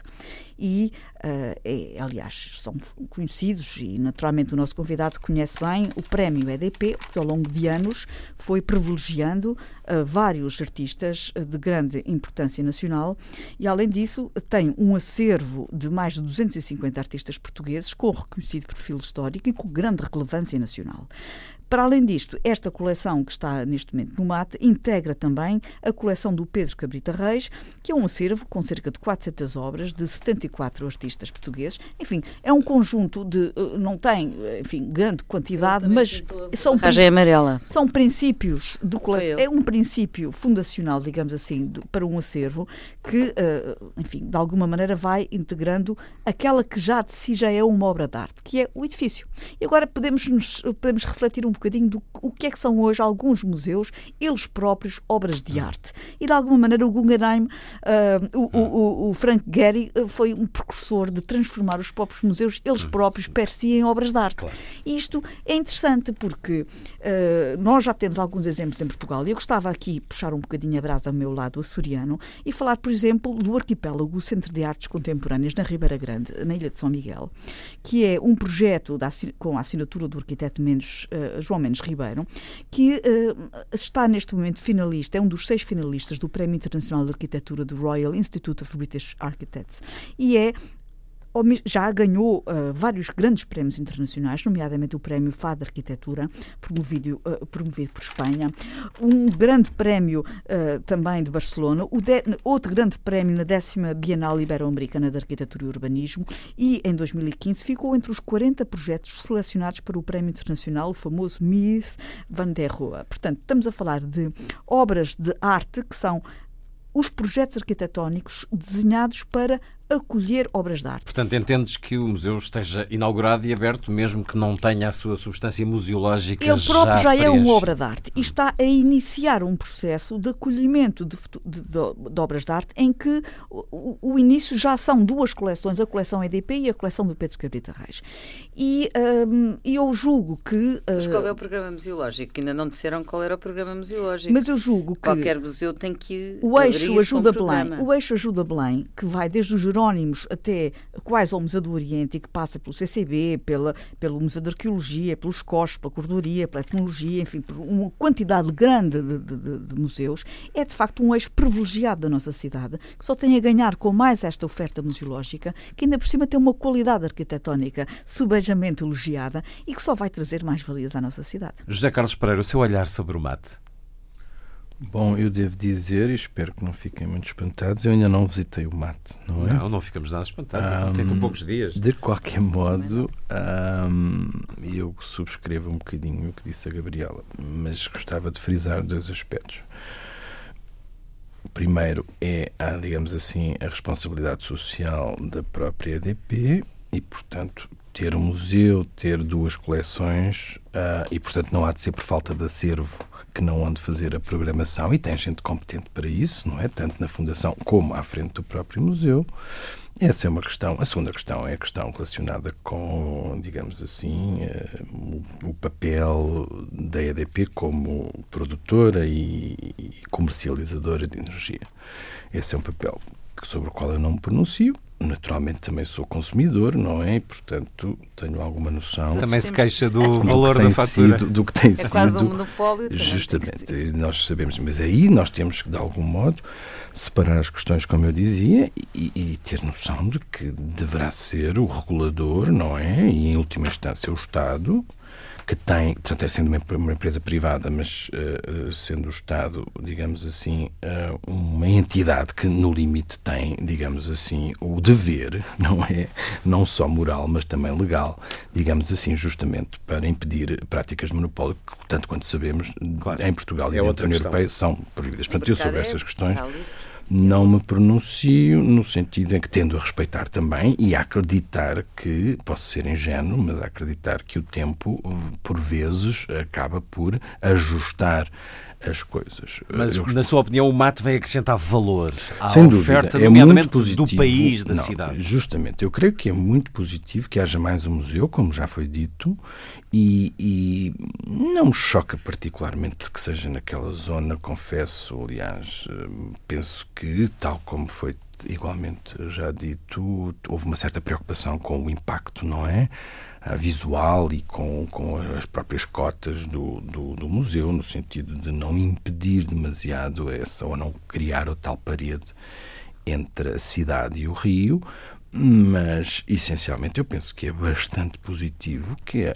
E, eh, é, aliás, são conhecidos e, naturalmente, o nosso convidado conhece bem o Prémio EDP, que ao longo de anos foi privilegiando eh, vários artistas eh, de grande importância nacional e, além disso, tem um acervo de mais de 250 artistas portugueses com reconhecido perfil histórico e com grande relevância nacional. Para além disto, esta coleção que está neste momento no MAT integra também a coleção do Pedro Cabrita Reis, que é um acervo com cerca de 400 obras de 74 artistas portugueses. Enfim, é um conjunto de. eh, não tem, eh, enfim, grande quantidade, mas são, são princípios do coleção. É um princípio fundacional, digamos assim, do- para um acervo que, eh, enfim, de alguma maneira vai integrando aquela que já de si já é uma obra de arte, que é o edifício. E agora podemos, nos- podemos refletir um bocadinho do o que é que são hoje alguns museus, eles próprios, obras de arte. E de alguma maneira o Guggenheim, eh, o, o- o- o Frank Gehry eh, foi um precursor de transformar os próprios museus, eles próprios, per si, em obras de arte. E isto é interessante porque eh, nós já temos alguns exemplos em Portugal. e Eu gostava aqui puxar um bocadinho a brasa ao meu lado açoriano e falar, por exemplo, do arquipélago Centro de Artes Contemporâneas na Ribeira Grande, na Ilha de São Miguel, que é um projeto da com a assinatura do arquiteto Mendes, eh, João Mendes Ribeiro, que eh, está neste momento finalista, é um dos seis finalistas do Prémio Internacional de Arquitetura do Royal Institute of British Architects e é já ganhou ah, vários grandes prémios internacionais, nomeadamente o Prémio FAD de Arquitetura, promovido, ah, promovido por Espanha, um grande prémio ah, também de Barcelona, de- outro grande prémio na décima Bienal Ibero-Americana de Arquitetura e Urbanismo. E, em 2015, ficou entre os 40 projetos selecionados para o Prémio Internacional, o famoso Mies van der Rohe. Portanto, estamos a falar de obras de arte que são os projetos arquitetónicos desenhados para acolher obras de arte. Portanto, entendes que o museu esteja inaugurado e aberto, mesmo que não tenha a sua substância museológica Ele próprio já, é uma obra de arte e está a iniciar um processo de acolhimento de, de- de- de obras de arte em que o, o- o início já são duas coleções, a coleção EDP e a coleção do Pedro Cabrita Reis. E hum, eu julgo que. Mas uh, qual é o programa museológico? Ainda não disseram qual era o programa museológico. mas eu julgo que. Qualquer museu tem que O eixo ajuda um Belém, o eixo ajuda Belém, que vai desde os Jerónimos até quase ao Museu do Oriente e que passa pelo CCB, pela, pelo Museu de Arqueologia, pelos COS, pela Cordoaria, pela Etnologia, enfim, por uma quantidade grande de, de- de- de museus, é de facto um eixo privilegiado da nossa cidade, que só tem a ganhar com mais esta oferta museológica, que ainda por cima tem uma qualidade arquitetónica subejamente elogiada e que só vai trazer mais valias à nossa cidade. José Carlos Pereira, o seu olhar sobre o mate. Bom, eu devo dizer, e espero que não fiquem muito espantados, eu ainda não visitei o mate, não é? Não, não ficamos nada espantados. Então, tem tão poucos dias. De qualquer modo, ahm, eu subscrevo um bocadinho o que disse a Gabriela, mas gostava de frisar dois aspectos. O primeiro é, a, digamos assim, a responsabilidade social da própria EDP e, portanto, ter um museu, ter duas coleções ah, e, portanto, não há de ser por falta de acervo que não onde fazer a programação e tem gente competente para isso, não é? Tanto na Fundação como à frente do próprio museu. Essa é uma questão. A segunda questão é a questão relacionada com, digamos assim, eh, o, papel da EDP como produtora e, comercializadora de energia. Esse é um papel sobre o qual eu não me pronuncio. Naturalmente também sou consumidor, não é? E, portanto, tenho alguma noção Também se queixa do do valor que da fatura. sido- do que tem É sido quase um monopólio. Justamente, nós sabemos, mas aí nós temos que, de algum modo, separar as questões, como eu dizia, e, e ter noção de que deverá ser o regulador, não é? E, em última instância, o Estado, que tem, portanto, é sendo uma, uma empresa privada, mas uh, sendo o Estado, digamos assim, uh, uma entidade que no limite tem, digamos assim, o dever, não é, não só moral, mas também legal, digamos assim, justamente para impedir práticas de monopólio que, tanto quanto sabemos, claro. em Portugal e é na União Europeia são proibidas. Portanto, eu sobre essas questões não me pronuncio no sentido em que tendo a respeitar também e a acreditar que, posso ser ingênuo, mas acreditar que o tempo, por vezes, acaba por ajustar as coisas. Mas, Eu na sua opinião, o mate vem acrescentar valor à Sem oferta, dúvida. É muito positivo. do país, da não, cidade? Justamente. Eu creio que é muito positivo que haja mais um museu, como já foi dito, e, e não me choca particularmente que seja naquela zona, confesso, aliás, eh, penso que, tal como foi igualmente já dito, houve uma certa preocupação com o impacto, não é? visual e com, com as próprias cotas do, do, do, museu, no sentido de não impedir demasiado essa, ou não criar o tal parede entre a cidade e o rio, mas essencialmente eu penso que é bastante positivo que a,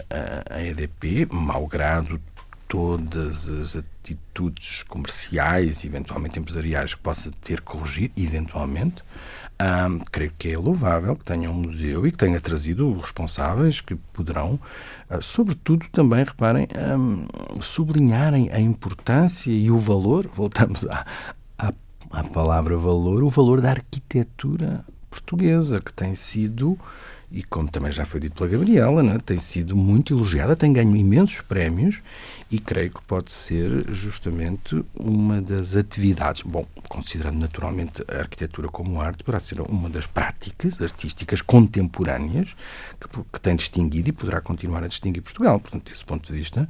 a EDP, malgrado todas as atitudes comerciais eventualmente empresariais que possa ter que corrigir, eventualmente, um, creio que é louvável que tenha um museu e que tenha trazido responsáveis que poderão, uh, sobretudo também, reparem, um, sublinharem a importância e o valor, voltamos à, à, à palavra valor, o valor da arquitetura portuguesa, que tem sido e como também já foi dito pela Gabriela, né, tem sido muito elogiada, tem ganho imensos prémios e creio que pode ser justamente uma das atividades, bom, considerando naturalmente a arquitetura como arte, poderá ser uma das práticas artísticas contemporâneas que, que tem distinguido e poderá continuar a distinguir Portugal. Portanto, desse ponto de vista,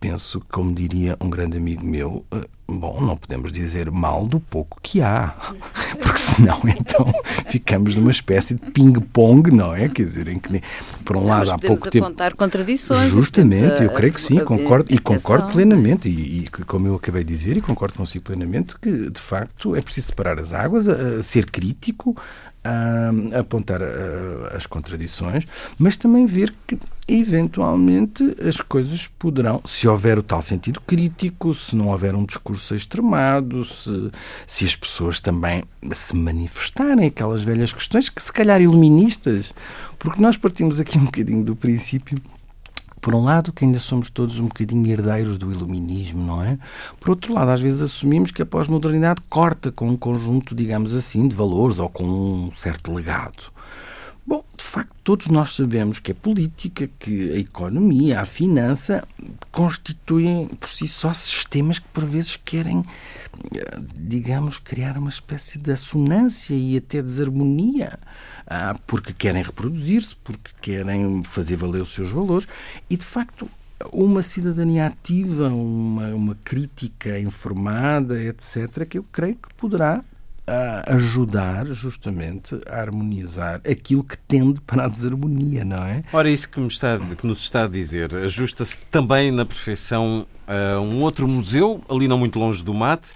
penso, como diria um grande amigo meu, eh, bom, não podemos dizer mal do pouco que há, porque senão então ficamos numa espécie de ping-pong, não é? Quer dizer, em que por um lado há pouco tempo. apontar contradições. Justamente, eu creio que sim, a, concordo, a e concordo plenamente, e, e, como eu acabei de dizer, e concordo consigo plenamente, que de facto é preciso separar as águas, ser crítico, a apontar as contradições, mas também ver que, eventualmente, as coisas poderão, se houver o tal sentido crítico, se não houver um discurso extremado, se, se as pessoas também se manifestarem aquelas velhas questões que, se calhar, iluministas, porque nós partimos aqui um bocadinho do princípio por um lado, que ainda somos todos um bocadinho herdeiros do iluminismo, não é? Por outro lado, às vezes assumimos que a pós-modernidade corta com um conjunto, digamos assim, de valores ou com um certo legado. Bom, de facto, todos nós sabemos que a política, que a economia, a finança constituem por si só sistemas que por vezes querem, eh, digamos, criar uma espécie de assonância e até desarmonia porque querem reproduzir-se, porque querem fazer valer os seus valores e, de facto, uma cidadania ativa, uma, uma crítica informada, etc., que eu creio que poderá ah, ajudar justamente a harmonizar aquilo que tende para a desarmonia, não é? Ora, isso que, está, que nos está a dizer ajusta-se também na perfeição a um outro museu, ali não muito longe do Mate,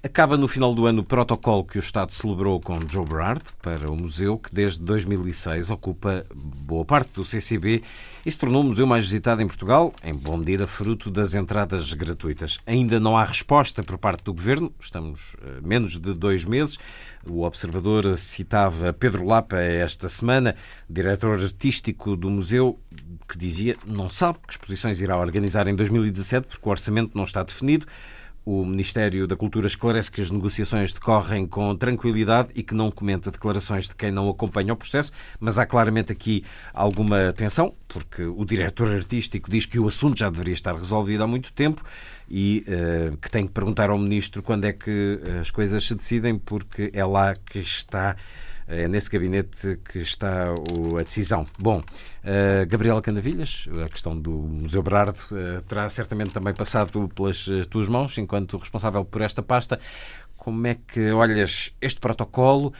Acaba no final do ano o protocolo que o Estado celebrou com Joe Brard para o museu, que desde 2006 ocupa boa parte do CCB e se tornou o museu mais visitado em Portugal, em boa medida fruto das entradas gratuitas. Ainda não há resposta por parte do Governo, estamos a eh, menos de dois meses. O observador citava Pedro Lapa esta semana, diretor artístico do museu, que dizia não sabe que exposições irá organizar em 2017 porque o orçamento não está definido. O Ministério da Cultura esclarece que as negociações decorrem com tranquilidade e que não comenta declarações de quem não acompanha o processo, mas há claramente aqui alguma tensão, porque o diretor artístico diz que o assunto já deveria estar resolvido há muito tempo e uh, que tem que perguntar ao Ministro quando é que as coisas se decidem, porque é lá que está é nesse gabinete que está a decisão. Bom, uh, Gabriela Candavilhas, a questão do Museu Berardo uh, terá certamente também passado pelas tuas mãos, enquanto responsável por esta pasta. Como é que olhas este protocolo,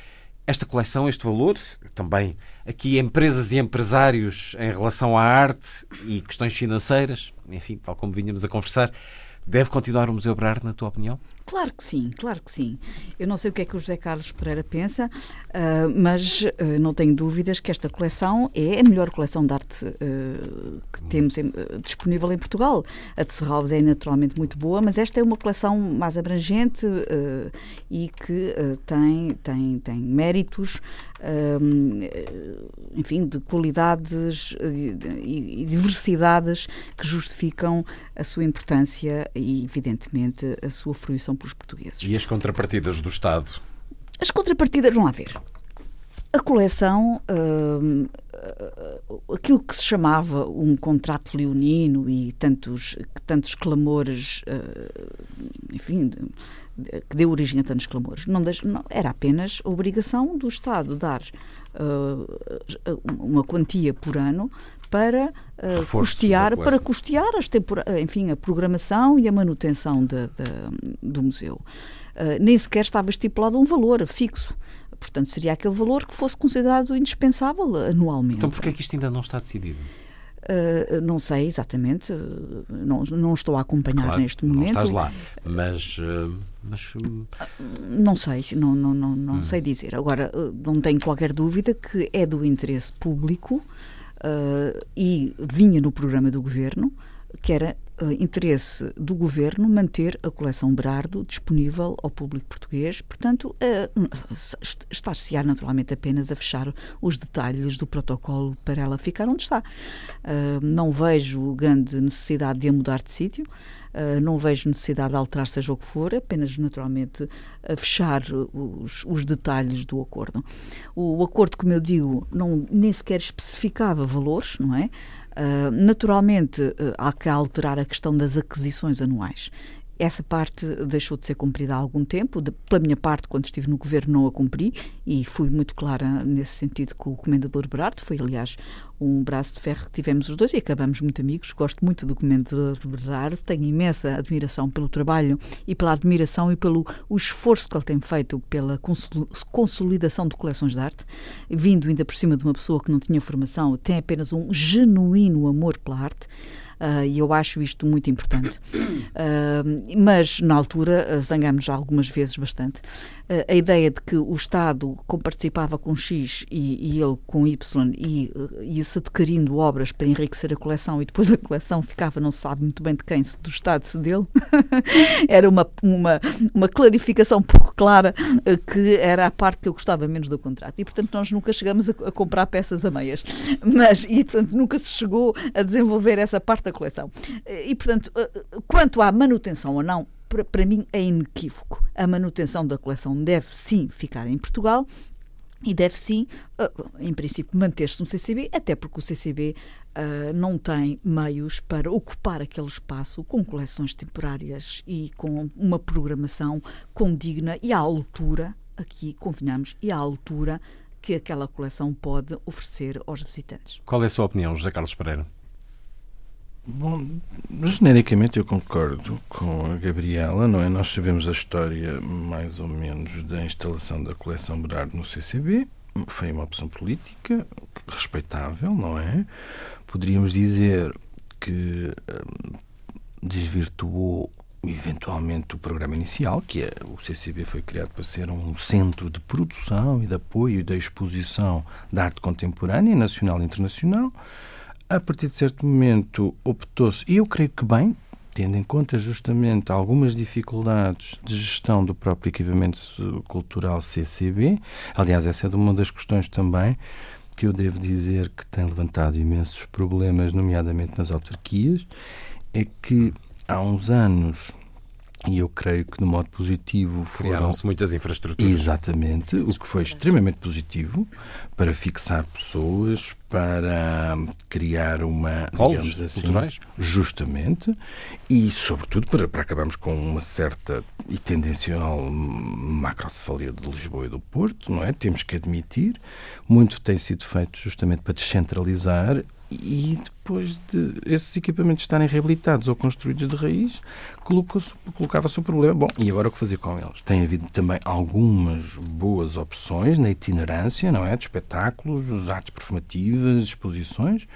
esta coleção, este valor, também aqui empresas e empresários em relação à arte e questões financeiras, enfim, tal como vínhamos a conversar, deve continuar o Museu Berardo, na tua opinião? Claro que sim, claro que sim. Eu não sei o que é que o José Carlos Pereira pensa, uh, mas uh, não tenho dúvidas que esta coleção é a melhor coleção de arte uh, que temos em, disponível em Portugal. A de Serralves é naturalmente muito boa, mas esta é uma coleção mais abrangente e que tem, tem, tem méritos enfim, de qualidades e diversidades que justificam a sua importância e, evidentemente, a sua fruição pelos portugueses. E as contrapartidas do Estado? As contrapartidas vão lá ver. A coleção, aquilo que se chamava um contrato leonino e tantos, tantos clamores, uh, enfim, que deu origem a tantos clamores. Não, era apenas a obrigação do Estado dar uh, uma quantia por ano para uh, custear para custear as enfim a programação e a manutenção de, de, do museu uh, nem sequer estava estipulado um valor fixo portanto seria aquele valor que fosse considerado indispensável anualmente então porquê é que isto ainda não está decidido Uh, não sei exatamente, não, não estou a acompanhar claro, neste momento. Não estás lá, mas. Uh, mas... Não sei, não, não, não, não hum. sei dizer. Agora, não tenho qualquer dúvida que é do interesse público uh, e vinha no programa do governo que era uh, interesse do governo manter a coleção Berardo disponível ao público português. Portanto, uh, estar-se-á naturalmente apenas a fechar os detalhes do protocolo para ela ficar onde está. Uh, não vejo grande necessidade de a mudar de sítio. Uh, não vejo necessidade de alterar seja o que for, apenas naturalmente fechar os, os detalhes do acordo. O, o, acordo, como eu digo, não, nem sequer especificava valores, não é? Uh, naturalmente, uh, há que alterar a questão das aquisições anuais. Essa parte deixou de ser cumprida há algum tempo. De, pela minha parte, quando estive no governo, não a cumpri e fui muito clara nesse sentido com o Comendador Berardo. Foi, aliás, um braço de ferro que tivemos os dois e acabamos muito amigos. Gosto muito do Comendador Berardo. Tenho imensa admiração pelo trabalho e pela admiração e pelo o esforço que ele tem feito pela consolidação de coleções de arte, vindo ainda por cima de uma pessoa que não tinha formação, tem apenas um genuíno amor pela arte. Uh, e eu acho isto muito importante. Uh, mas, na altura, zangamos algumas vezes bastante. Uh, a ideia de que o Estado comparticipava com X e, e ele com Y e ia-se adquirindo obras para enriquecer a coleção e depois a coleção ficava, não se sabe muito bem de quem, se do Estado, se dele, era uma, uma, uma clarificação pouco clara que era a parte que eu gostava menos do contrato. E, portanto, nós nunca chegamos a, a comprar peças a meias. Mas, e, portanto, nunca se chegou a desenvolver essa parte da coleção. E, portanto, eh, quanto à manutenção ou não, para, mim é inequívoco. A manutenção da coleção deve sim ficar em Portugal e deve sim, eh, em princípio, manter-se no CCB, até porque o CCB uh, eh, não tem meios para ocupar aquele espaço com coleções temporárias e com uma programação condigna e à altura, aqui convenhamos, e à altura que aquela coleção pode oferecer aos visitantes. Qual é a sua opinião, José Carlos Pereira? Bom, genericamente eu concordo com a Gabriela, não é? Nós sabemos a história mais ou menos da instalação da coleção Berardo no CCB. Foi uma opção política respeitável, não é? Poderíamos dizer que hum, desvirtuou eventualmente o programa inicial, que é o CCB foi criado para ser um centro de produção e de apoio e da exposição da arte contemporânea, nacional e internacional a partir de certo momento optou-se, e eu creio que bem, tendo em conta justamente algumas dificuldades de gestão do próprio equipamento cultural CCB, aliás, essa é uma das questões também que eu devo dizer que tem levantado imensos problemas, nomeadamente nas autarquias, é que há uns anos e eu creio que, de modo positivo, criaram-se muitas infraestruturas. Exatamente, o que foi extremamente positivo para fixar pessoas, para criar uma. Polos assim, culturais? Justamente, e, sobretudo, para, para acabarmos com uma certa e tendencial macrocefalia de Lisboa e do Porto, não é? Temos que admitir. Muito tem sido feito justamente para descentralizar e depois de esses equipamentos estarem reabilitados ou construídos de raiz, colocava-se o problema. Bom, e agora o que fazer com eles? Tem havido também algumas boas opções na itinerância, não é? De espetáculos, artes performativas, exposições.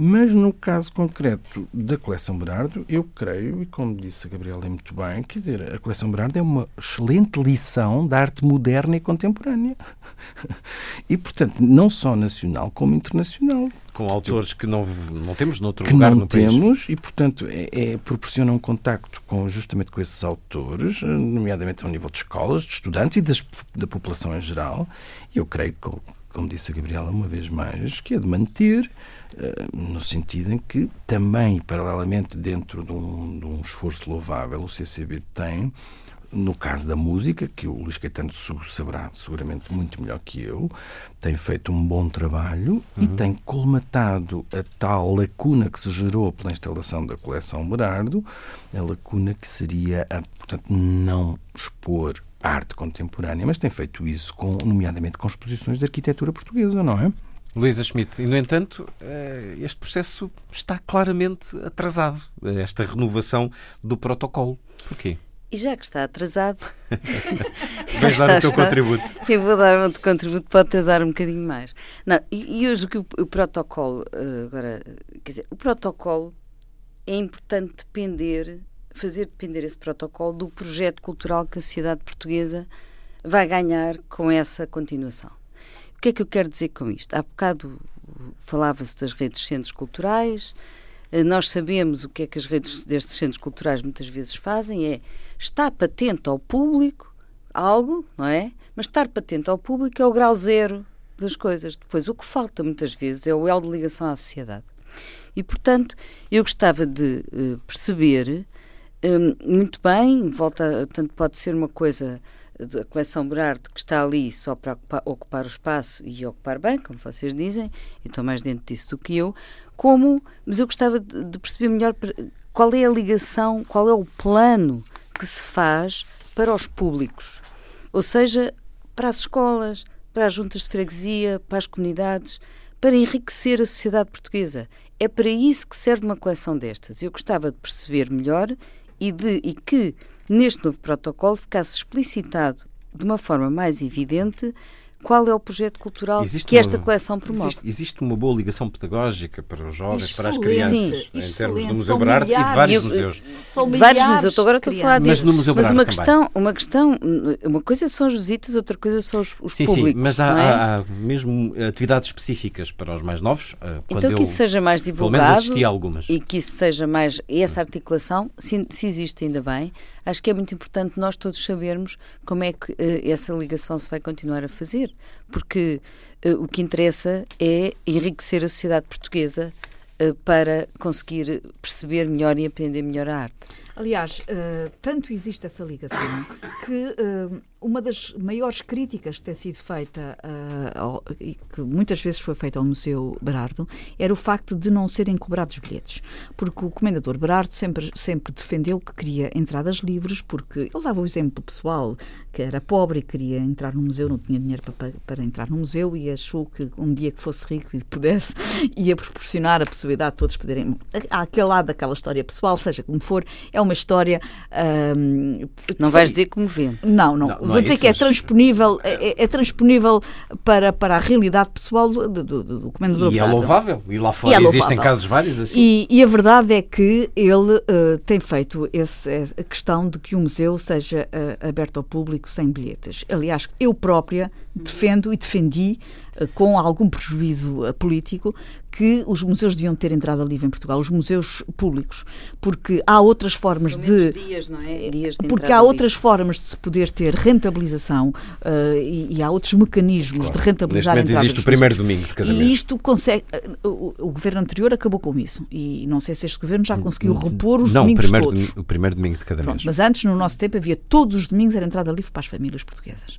Mas no caso concreto da coleção Berardo, eu creio, e como disse a Gabriela muito bem, quer dizer, a coleção Berardo é uma excelente lição da arte moderna e contemporânea. E, portanto, não só nacional como internacional. Com autores que não, não temos noutro que lugar não no temos, país. e, portanto, é, é, proporciona um contacto com, justamente com esses autores, nomeadamente ao nível de escolas, de estudantes e das, da população em geral. E eu creio como disse a Gabriela uma vez mais, que é de manter, no sentido em que também, paralelamente, dentro de um, de um esforço louvável, o CCB tem no caso da música, que o Luís Caetano saberá seguramente muito melhor que eu, tem feito um bom trabalho uhum. e tem colmatado a tal lacuna que se gerou pela instalação da coleção Berardo, a lacuna que seria, a, portanto, não expor arte contemporânea, mas tem feito isso, com, nomeadamente com exposições de arquitetura portuguesa, não é? Luísa Schmidt, e no entanto, eh, este processo está claramente atrasado, esta renovação do protocolo. Porquê? E já que está atrasado. Vais dar o teu está, contributo. Eu vou dar um contributo, pode atrasar um bocadinho mais. Não, e, e hoje o que o, o, protocolo. Eh, agora, quer dizer, o protocolo é importante depender, fazer depender esse protocolo do projeto cultural que a sociedade portuguesa vai ganhar com essa continuação. O que é que eu quero dizer com isto? Há bocado falava-se das redes de centros culturais. Eh, nós sabemos o que é que as redes destes centros culturais muitas vezes fazem, é está patente ao público algo, não é? Mas estar patente ao público é o grau zero das coisas. Depois, o que falta muitas vezes é o elo de ligação à sociedade. E, portanto, eu gostava de uh, perceber um, muito bem, volta, tanto pode ser uma coisa da coleção Berardo que está ali só para ocupar, ocupar, o espaço e ocupar bem, como vocês dizem, e estão mais dentro disso do que eu, como, mas eu gostava de perceber melhor qual é a ligação, qual é o plano que se faz para os públicos, ou seja, para as escolas, para as juntas de freguesia, para as comunidades, para enriquecer a sociedade portuguesa. É para isso que serve uma coleção destas. Eu gostava de perceber melhor e, de, e que neste novo protocolo ficasse explicitado de uma forma mais evidente qual é o projeto cultural existe que esta coleção promove. Existe, existe, uma boa ligação pedagógica para os jovens, excelente, para as crianças, sim, em termos do Museu Berardo e de vários eu, museus. São de vários museus, agora estou a falar disso. Mas no Museu mas uma questão, uma questão, uma coisa são as visitas, outra coisa são os, os sim, públicos. Sim, mas há, é? há, há, mesmo atividades específicas para os mais novos. Eh, então que isso seja mais divulgado. Pelo menos assisti a algumas. E que isso seja mais, essa articulação, se, se existe ainda bem, acho que é muito importante nós todos sabermos como é que uh, essa ligação se vai continuar a fazer, porque uh, o que interessa é enriquecer a sociedade portuguesa uh, para conseguir perceber melhor e aprender melhor a arte. Aliás, tanto existe essa ligação que uma das maiores críticas que tem sido feita uh, ao, e que muitas vezes foi feita ao Museu Berardo era o facto de não serem cobrados bilhetes, porque o comendador Berardo sempre, sempre defendeu que queria entradas livres, porque ele dava o exemplo pessoal que era pobre e queria entrar no museu, não tinha dinheiro para, para entrar no museu e achou que um dia que fosse rico e pudesse, ia proporcionar a possibilidade de todos poderem. Há aquele lado daquela história pessoal, seja como for, é uma história. Uh, não vais dizer como vê. Não, não. não vou dizer isso, que é transponível, é, é, é, transponível para, para a realidade pessoal do, do, do comendador. E é louvável. E lá fora e é existem casos vários assim. E, e, a verdade é que ele uh, tem feito esse, a questão de que o museu seja uh, aberto ao público sem bilhetes. Aliás, eu própria defendo e defendi com algum prejuízo político que os museus deviam ter entrada livre em Portugal, os museus públicos, porque há outras formas de dias, não é? Dias de porque há outras livre. formas de se poder ter rentabilização uh, e, e, há outros mecanismos claro. de rentabilizar Neste momento existe o primeiro domingo de cada mês. E isto consegue uh, o, o, governo anterior acabou com isso e não sei se este governo já conseguiu repor os não, domingos primeiro, todos. o primeiro domingo de cada Pronto, mês. Mas antes no nosso tempo havia todos os domingos era entrada livre para as famílias portuguesas.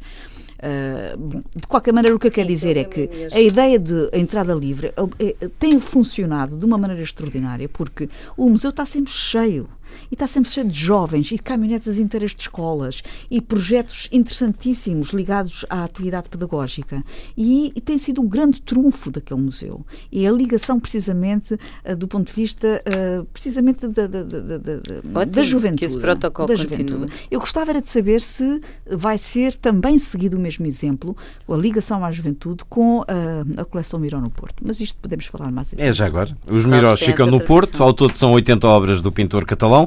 Uh, de qualquer maneira, o que eu quero dizer é que a ideia de entrada livre é, é, tem funcionado de uma maneira extraordinária porque o museu está sempre cheio. E está sempre cheio de jovens e caminhonetas inteiras de escolas e projetos interessantíssimos ligados à atividade pedagógica. E, e tem sido um grande trunfo daquele museu. E a ligação, precisamente, uh, do ponto de vista, uh, precisamente da, da, da, da, da juventude. Que esse protocolo da juventude. Eu gostava era de saber se vai ser também seguido o mesmo exemplo, a ligação à juventude, com a, a coleção Miró no Porto. Mas isto podemos falar mais É já agora. Os Mirós ficam no Porto, ao todo são 80 obras do pintor catalão,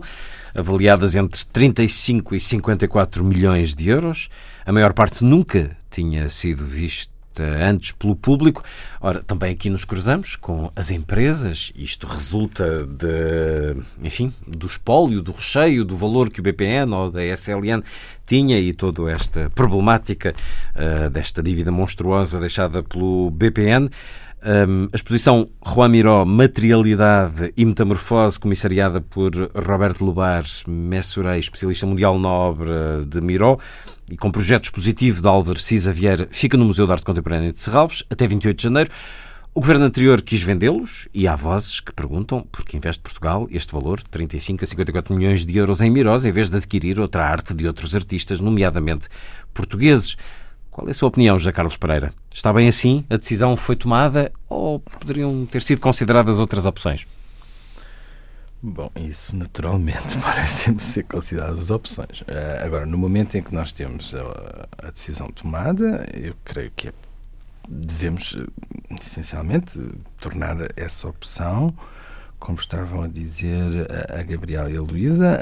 avaliadas entre 35 e 54 milhões de euros. A maior parte nunca tinha sido vista antes pelo público. Ora, também aqui nos cruzamos com as empresas. Isto resulta de, enfim, do espólio, do recheio, do valor que o BPN ou da SLN tinha e toda esta problemática uh, desta dívida monstruosa deixada pelo BPN. Um, a exposição Juan Miró, Materialidade e Metamorfose, comissariada por Roberto Lubar, messurei, especialista mundial na obra de Miró, e com projeto expositivo de Álvaro Cisa Vieira, fica no Museu de Arte Contemporânea de Serralves até 28 de janeiro. O governo anterior quis vendê-los e há vozes que perguntam por que investe Portugal este valor, 35 a 54 milhões de euros em Mirós, em vez de adquirir outra arte de outros artistas, nomeadamente portugueses. Qual é a sua opinião, José Carlos Pereira? Está bem assim? A decisão foi tomada ou poderiam ter sido consideradas outras opções? Bom, isso naturalmente parece sempre ser consideradas opções. Uh, agora, no momento em que nós temos a, a decisão tomada, eu creio que é, devemos, essencialmente, tornar essa opção como estavam a dizer a, Gabriela e a Luísa,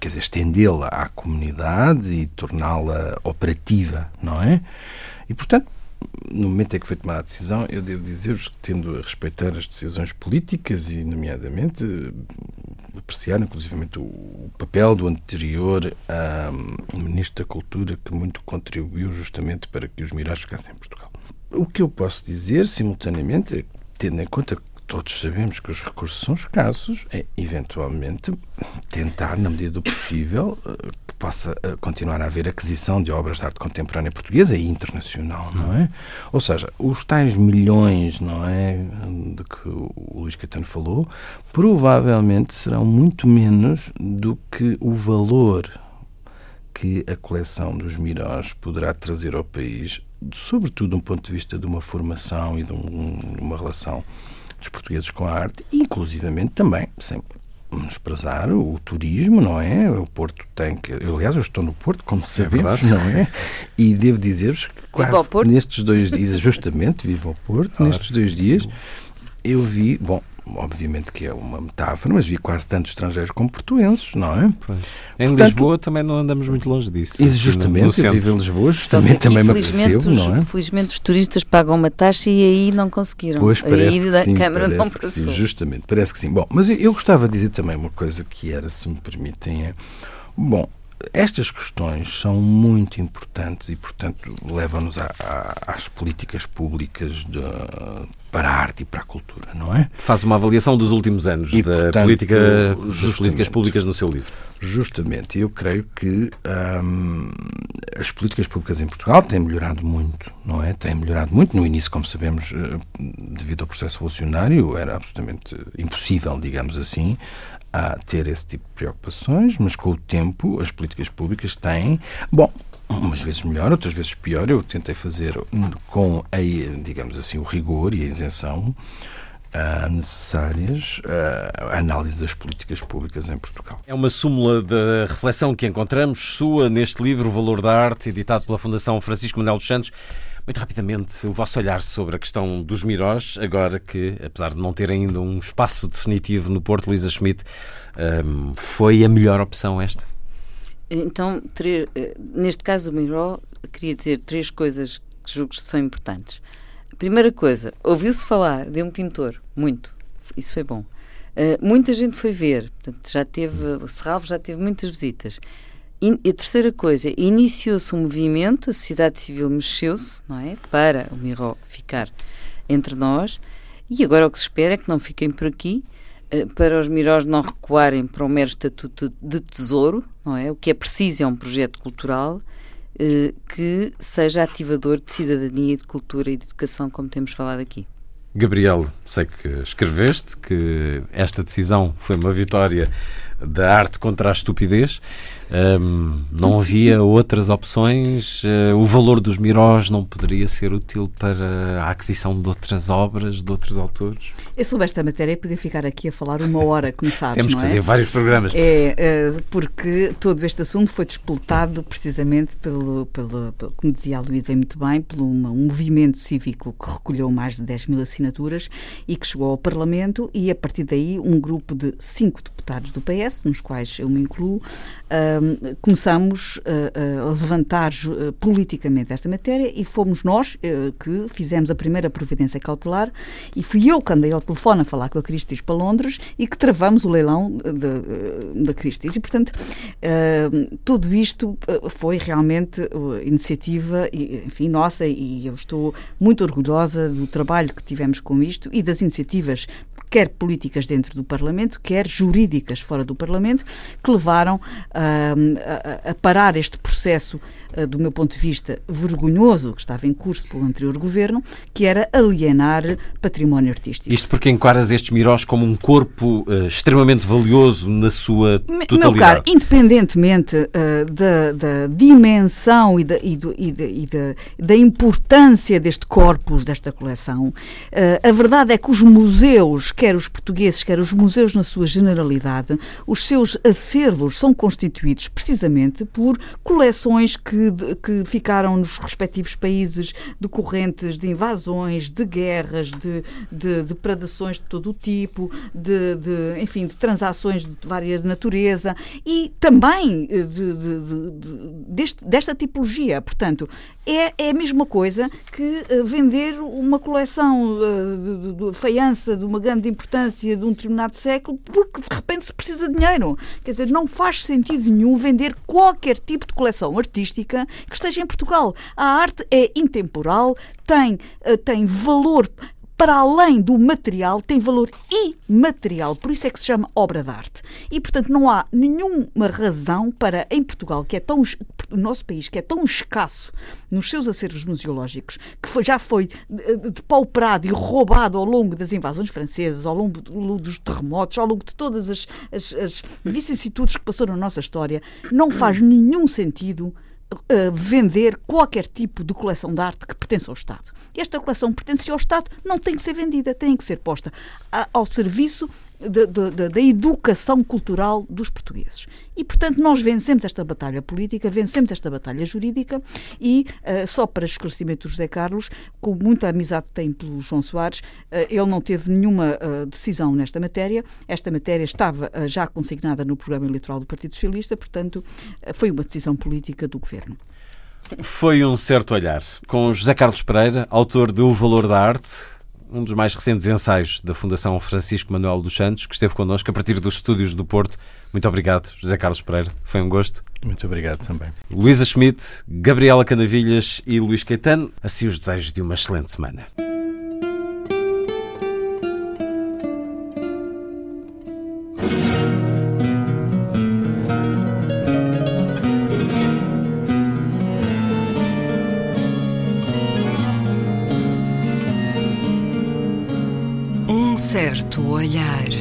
quer dizer, estendê-la à comunidade e torná-la operativa, não é? E, portanto, no momento em que foi tomada a decisão, eu devo dizer-vos que, tendo a respeitar as decisões políticas e, nomeadamente, apreciar, inclusivamente, o papel do anterior um, Ministro da Cultura, que muito contribuiu justamente para que os Mirás ficassem em Portugal. O que eu posso dizer, simultaneamente, tendo em conta todos sabemos que os recursos são escassos, é eventualmente tentar, na medida do possível, eh, que possa eh, continuar a haver aquisição de obras de arte contemporânea portuguesa e internacional, não é? Ou seja, os tais milhões, não é, de que o Luís Caetano falou, provavelmente serão muito menos do que o valor que a coleção dos Mirós poderá trazer ao país, sobretudo do ponto de vista de uma formação e de uma relação dos portugueses com a arte, inclusivamente também, sem menosprezar o turismo, não é? O Porto tem que. Eu, aliás, eu estou no Porto, como é sabemos, é não é? E devo dizer-vos que quase nestes dois dias, justamente, vivo ao Porto, claro. nestes dois dias, eu vi, bom, obviamente que é uma metáfora, mas vi quase tantos estrangeiros como portuenses, não é? Pois. Em Portanto, Lisboa também não andamos muito longe disso. E justamente, eu vivo em Lisboa, justamente aqui, também me apercebo, não é? Felizmente os turistas pagam uma taxa e aí não conseguiram. Pois, parece aí a sim, Câmara não passou. Sim, justamente, parece que sim. Bom, mas eu gostava de dizer também uma coisa que era, se me permitem, é... Bom, estas questões são muito importantes e, portanto, levam-nos às políticas públicas de, para a arte e para a cultura, não é? Faz uma avaliação dos últimos anos e, da portanto, política, das políticas públicas no seu livro. Justamente, eu creio que hum, as políticas públicas em Portugal têm melhorado muito, não é? Têm melhorado muito. No início, como sabemos, eh, devido ao processo revolucionário, era absolutamente impossível, digamos assim, a ter esse tipo de preocupações, mas com o tempo as políticas públicas têm, bom, umas vezes melhor, outras vezes pior. Eu tentei fazer com a, digamos assim, o rigor e a isenção uh, necessárias uh, a análise das políticas públicas em Portugal. É uma súmula da reflexão que encontramos sua neste livro Valor da Arte, editado pela Fundação Francisco Manuel dos Santos. Muito rapidamente, o vosso olhar sobre a questão dos Mirós, agora que, apesar de não ter ainda um espaço definitivo no Porto, Luísa Schmidt, um, foi a melhor opção esta? Então, eh, neste caso do Miró, queria dizer três coisas que julgo que são importantes. Primeira coisa, ouviu-se falar de um pintor, muito, isso foi bom. Uh, muita gente foi ver, portanto, já teve, Serralvo já teve muitas visitas. E a terceira coisa, iniciou-se um movimento, a sociedade civil mexeu-se, não é? Para o Miró ficar entre nós, e agora o que se espera é que não fiquem por aqui, eh, para os Mirós não recuarem para o mero estatuto de tesouro, não é? O que é preciso é um projeto cultural eh, que seja ativador de cidadania, de cultura e de educação, como temos falado aqui. Gabriel, sei que escreveste que esta decisão foi uma vitória da arte contra a estupidez. Um, não havia outras opções? Uh, o valor dos Mirós não poderia ser útil para a aquisição de outras obras, de outros autores? É sobre esta matéria podia ficar aqui a falar uma hora, como sabes, Temos que é? fazer vários programas. É, é, porque todo este assunto foi despoltado precisamente pelo, pelo, pelo como dizia a Luísa muito bem, pelo um movimento cívico que recolheu mais de 10 mil assinaturas e que chegou ao Parlamento e a partir daí um grupo de cinco deputados do PS, nos quais eu me incluo, começamos a, a levantar uh, politicamente esta matéria e fomos nós que fizemos a primeira providência cautelar e fui eu que andei ao telefone a falar com a Christie's para Londres e que travamos o leilão da Christie's. E, portanto, tudo isto foi realmente iniciativa, enfim, nossa e eu estou muito orgulhosa do trabalho que tivemos com isto e das iniciativas quer políticas dentro do Parlamento, quer jurídicas fora do Parlamento, que levaram uh, a, a, parar este processo, uh, do meu ponto de vista, vergonhoso que estava em curso pelo anterior governo, que era alienar património artístico. Isto porque enquadras estes Mirós como um corpo uh, extremamente valioso na sua totalidade. Meu caro, independentemente da, da, dimensão e, da, e, do, e, da, e da, da, importância deste corpus, desta coleção, a verdade é que os museus quer os portugueses, quer os museus na sua generalidade, os seus acervos são constituídos precisamente por coleções que, que ficaram nos respectivos países decorrentes de invasões, de guerras, de, de depredações de todo o tipo, de, de, enfim, de transações de várias natureza e também eh, de, deste, desta tipologia. Portanto, é, é a mesma coisa que eh, vender uma coleção eh, de, de faiança de uma grande importância de um determinado século porque de repente se precisa de dinheiro. Quer dizer, não faz sentido nenhum vender qualquer tipo de coleção artística que esteja em Portugal. A arte é intemporal, tem, eh, tem valor para além do material, tem valor imaterial. Por isso é que se chama obra de arte. E, portanto, não há nenhuma razão para, em Portugal, que é tão, o nosso país, que é tão escasso nos seus acervos museológicos, que foi, já foi depauperado e roubado ao longo das invasões francesas, ao longo dos terremotos, ao longo de todas as, as, as vicissitudes que passaram na nossa história, não faz nenhum sentido uh, vender qualquer tipo de coleção de arte que pertence ao Estado. Esta coleção pertence ao Estado, não tem que ser vendida, tem que ser posta ao serviço da educação cultural dos portugueses. E, portanto, nós vencemos esta batalha política, vencemos esta batalha jurídica e, uh, só para esclarecimento do José Carlos, com muita amizade que tem pelo João Soares, uh, ele não teve nenhuma uh, decisão nesta matéria. Esta matéria estava já consignada no programa eleitoral do Partido Socialista, portanto, foi uma decisão política do governo. Foi um certo olhar. Com José Carlos Pereira, autor de O Valor da Arte, um dos mais recentes ensaios da Fundação Francisco Manuel dos Santos, que esteve connosco a partir dos estúdios do Porto. Muito obrigado, José Carlos Pereira. Foi um gosto. Muito obrigado também. Luísa Schmidt, Gabriela Canavilhas e Luís Caetano, assim os desejos de uma excelente semana. Certo olhar.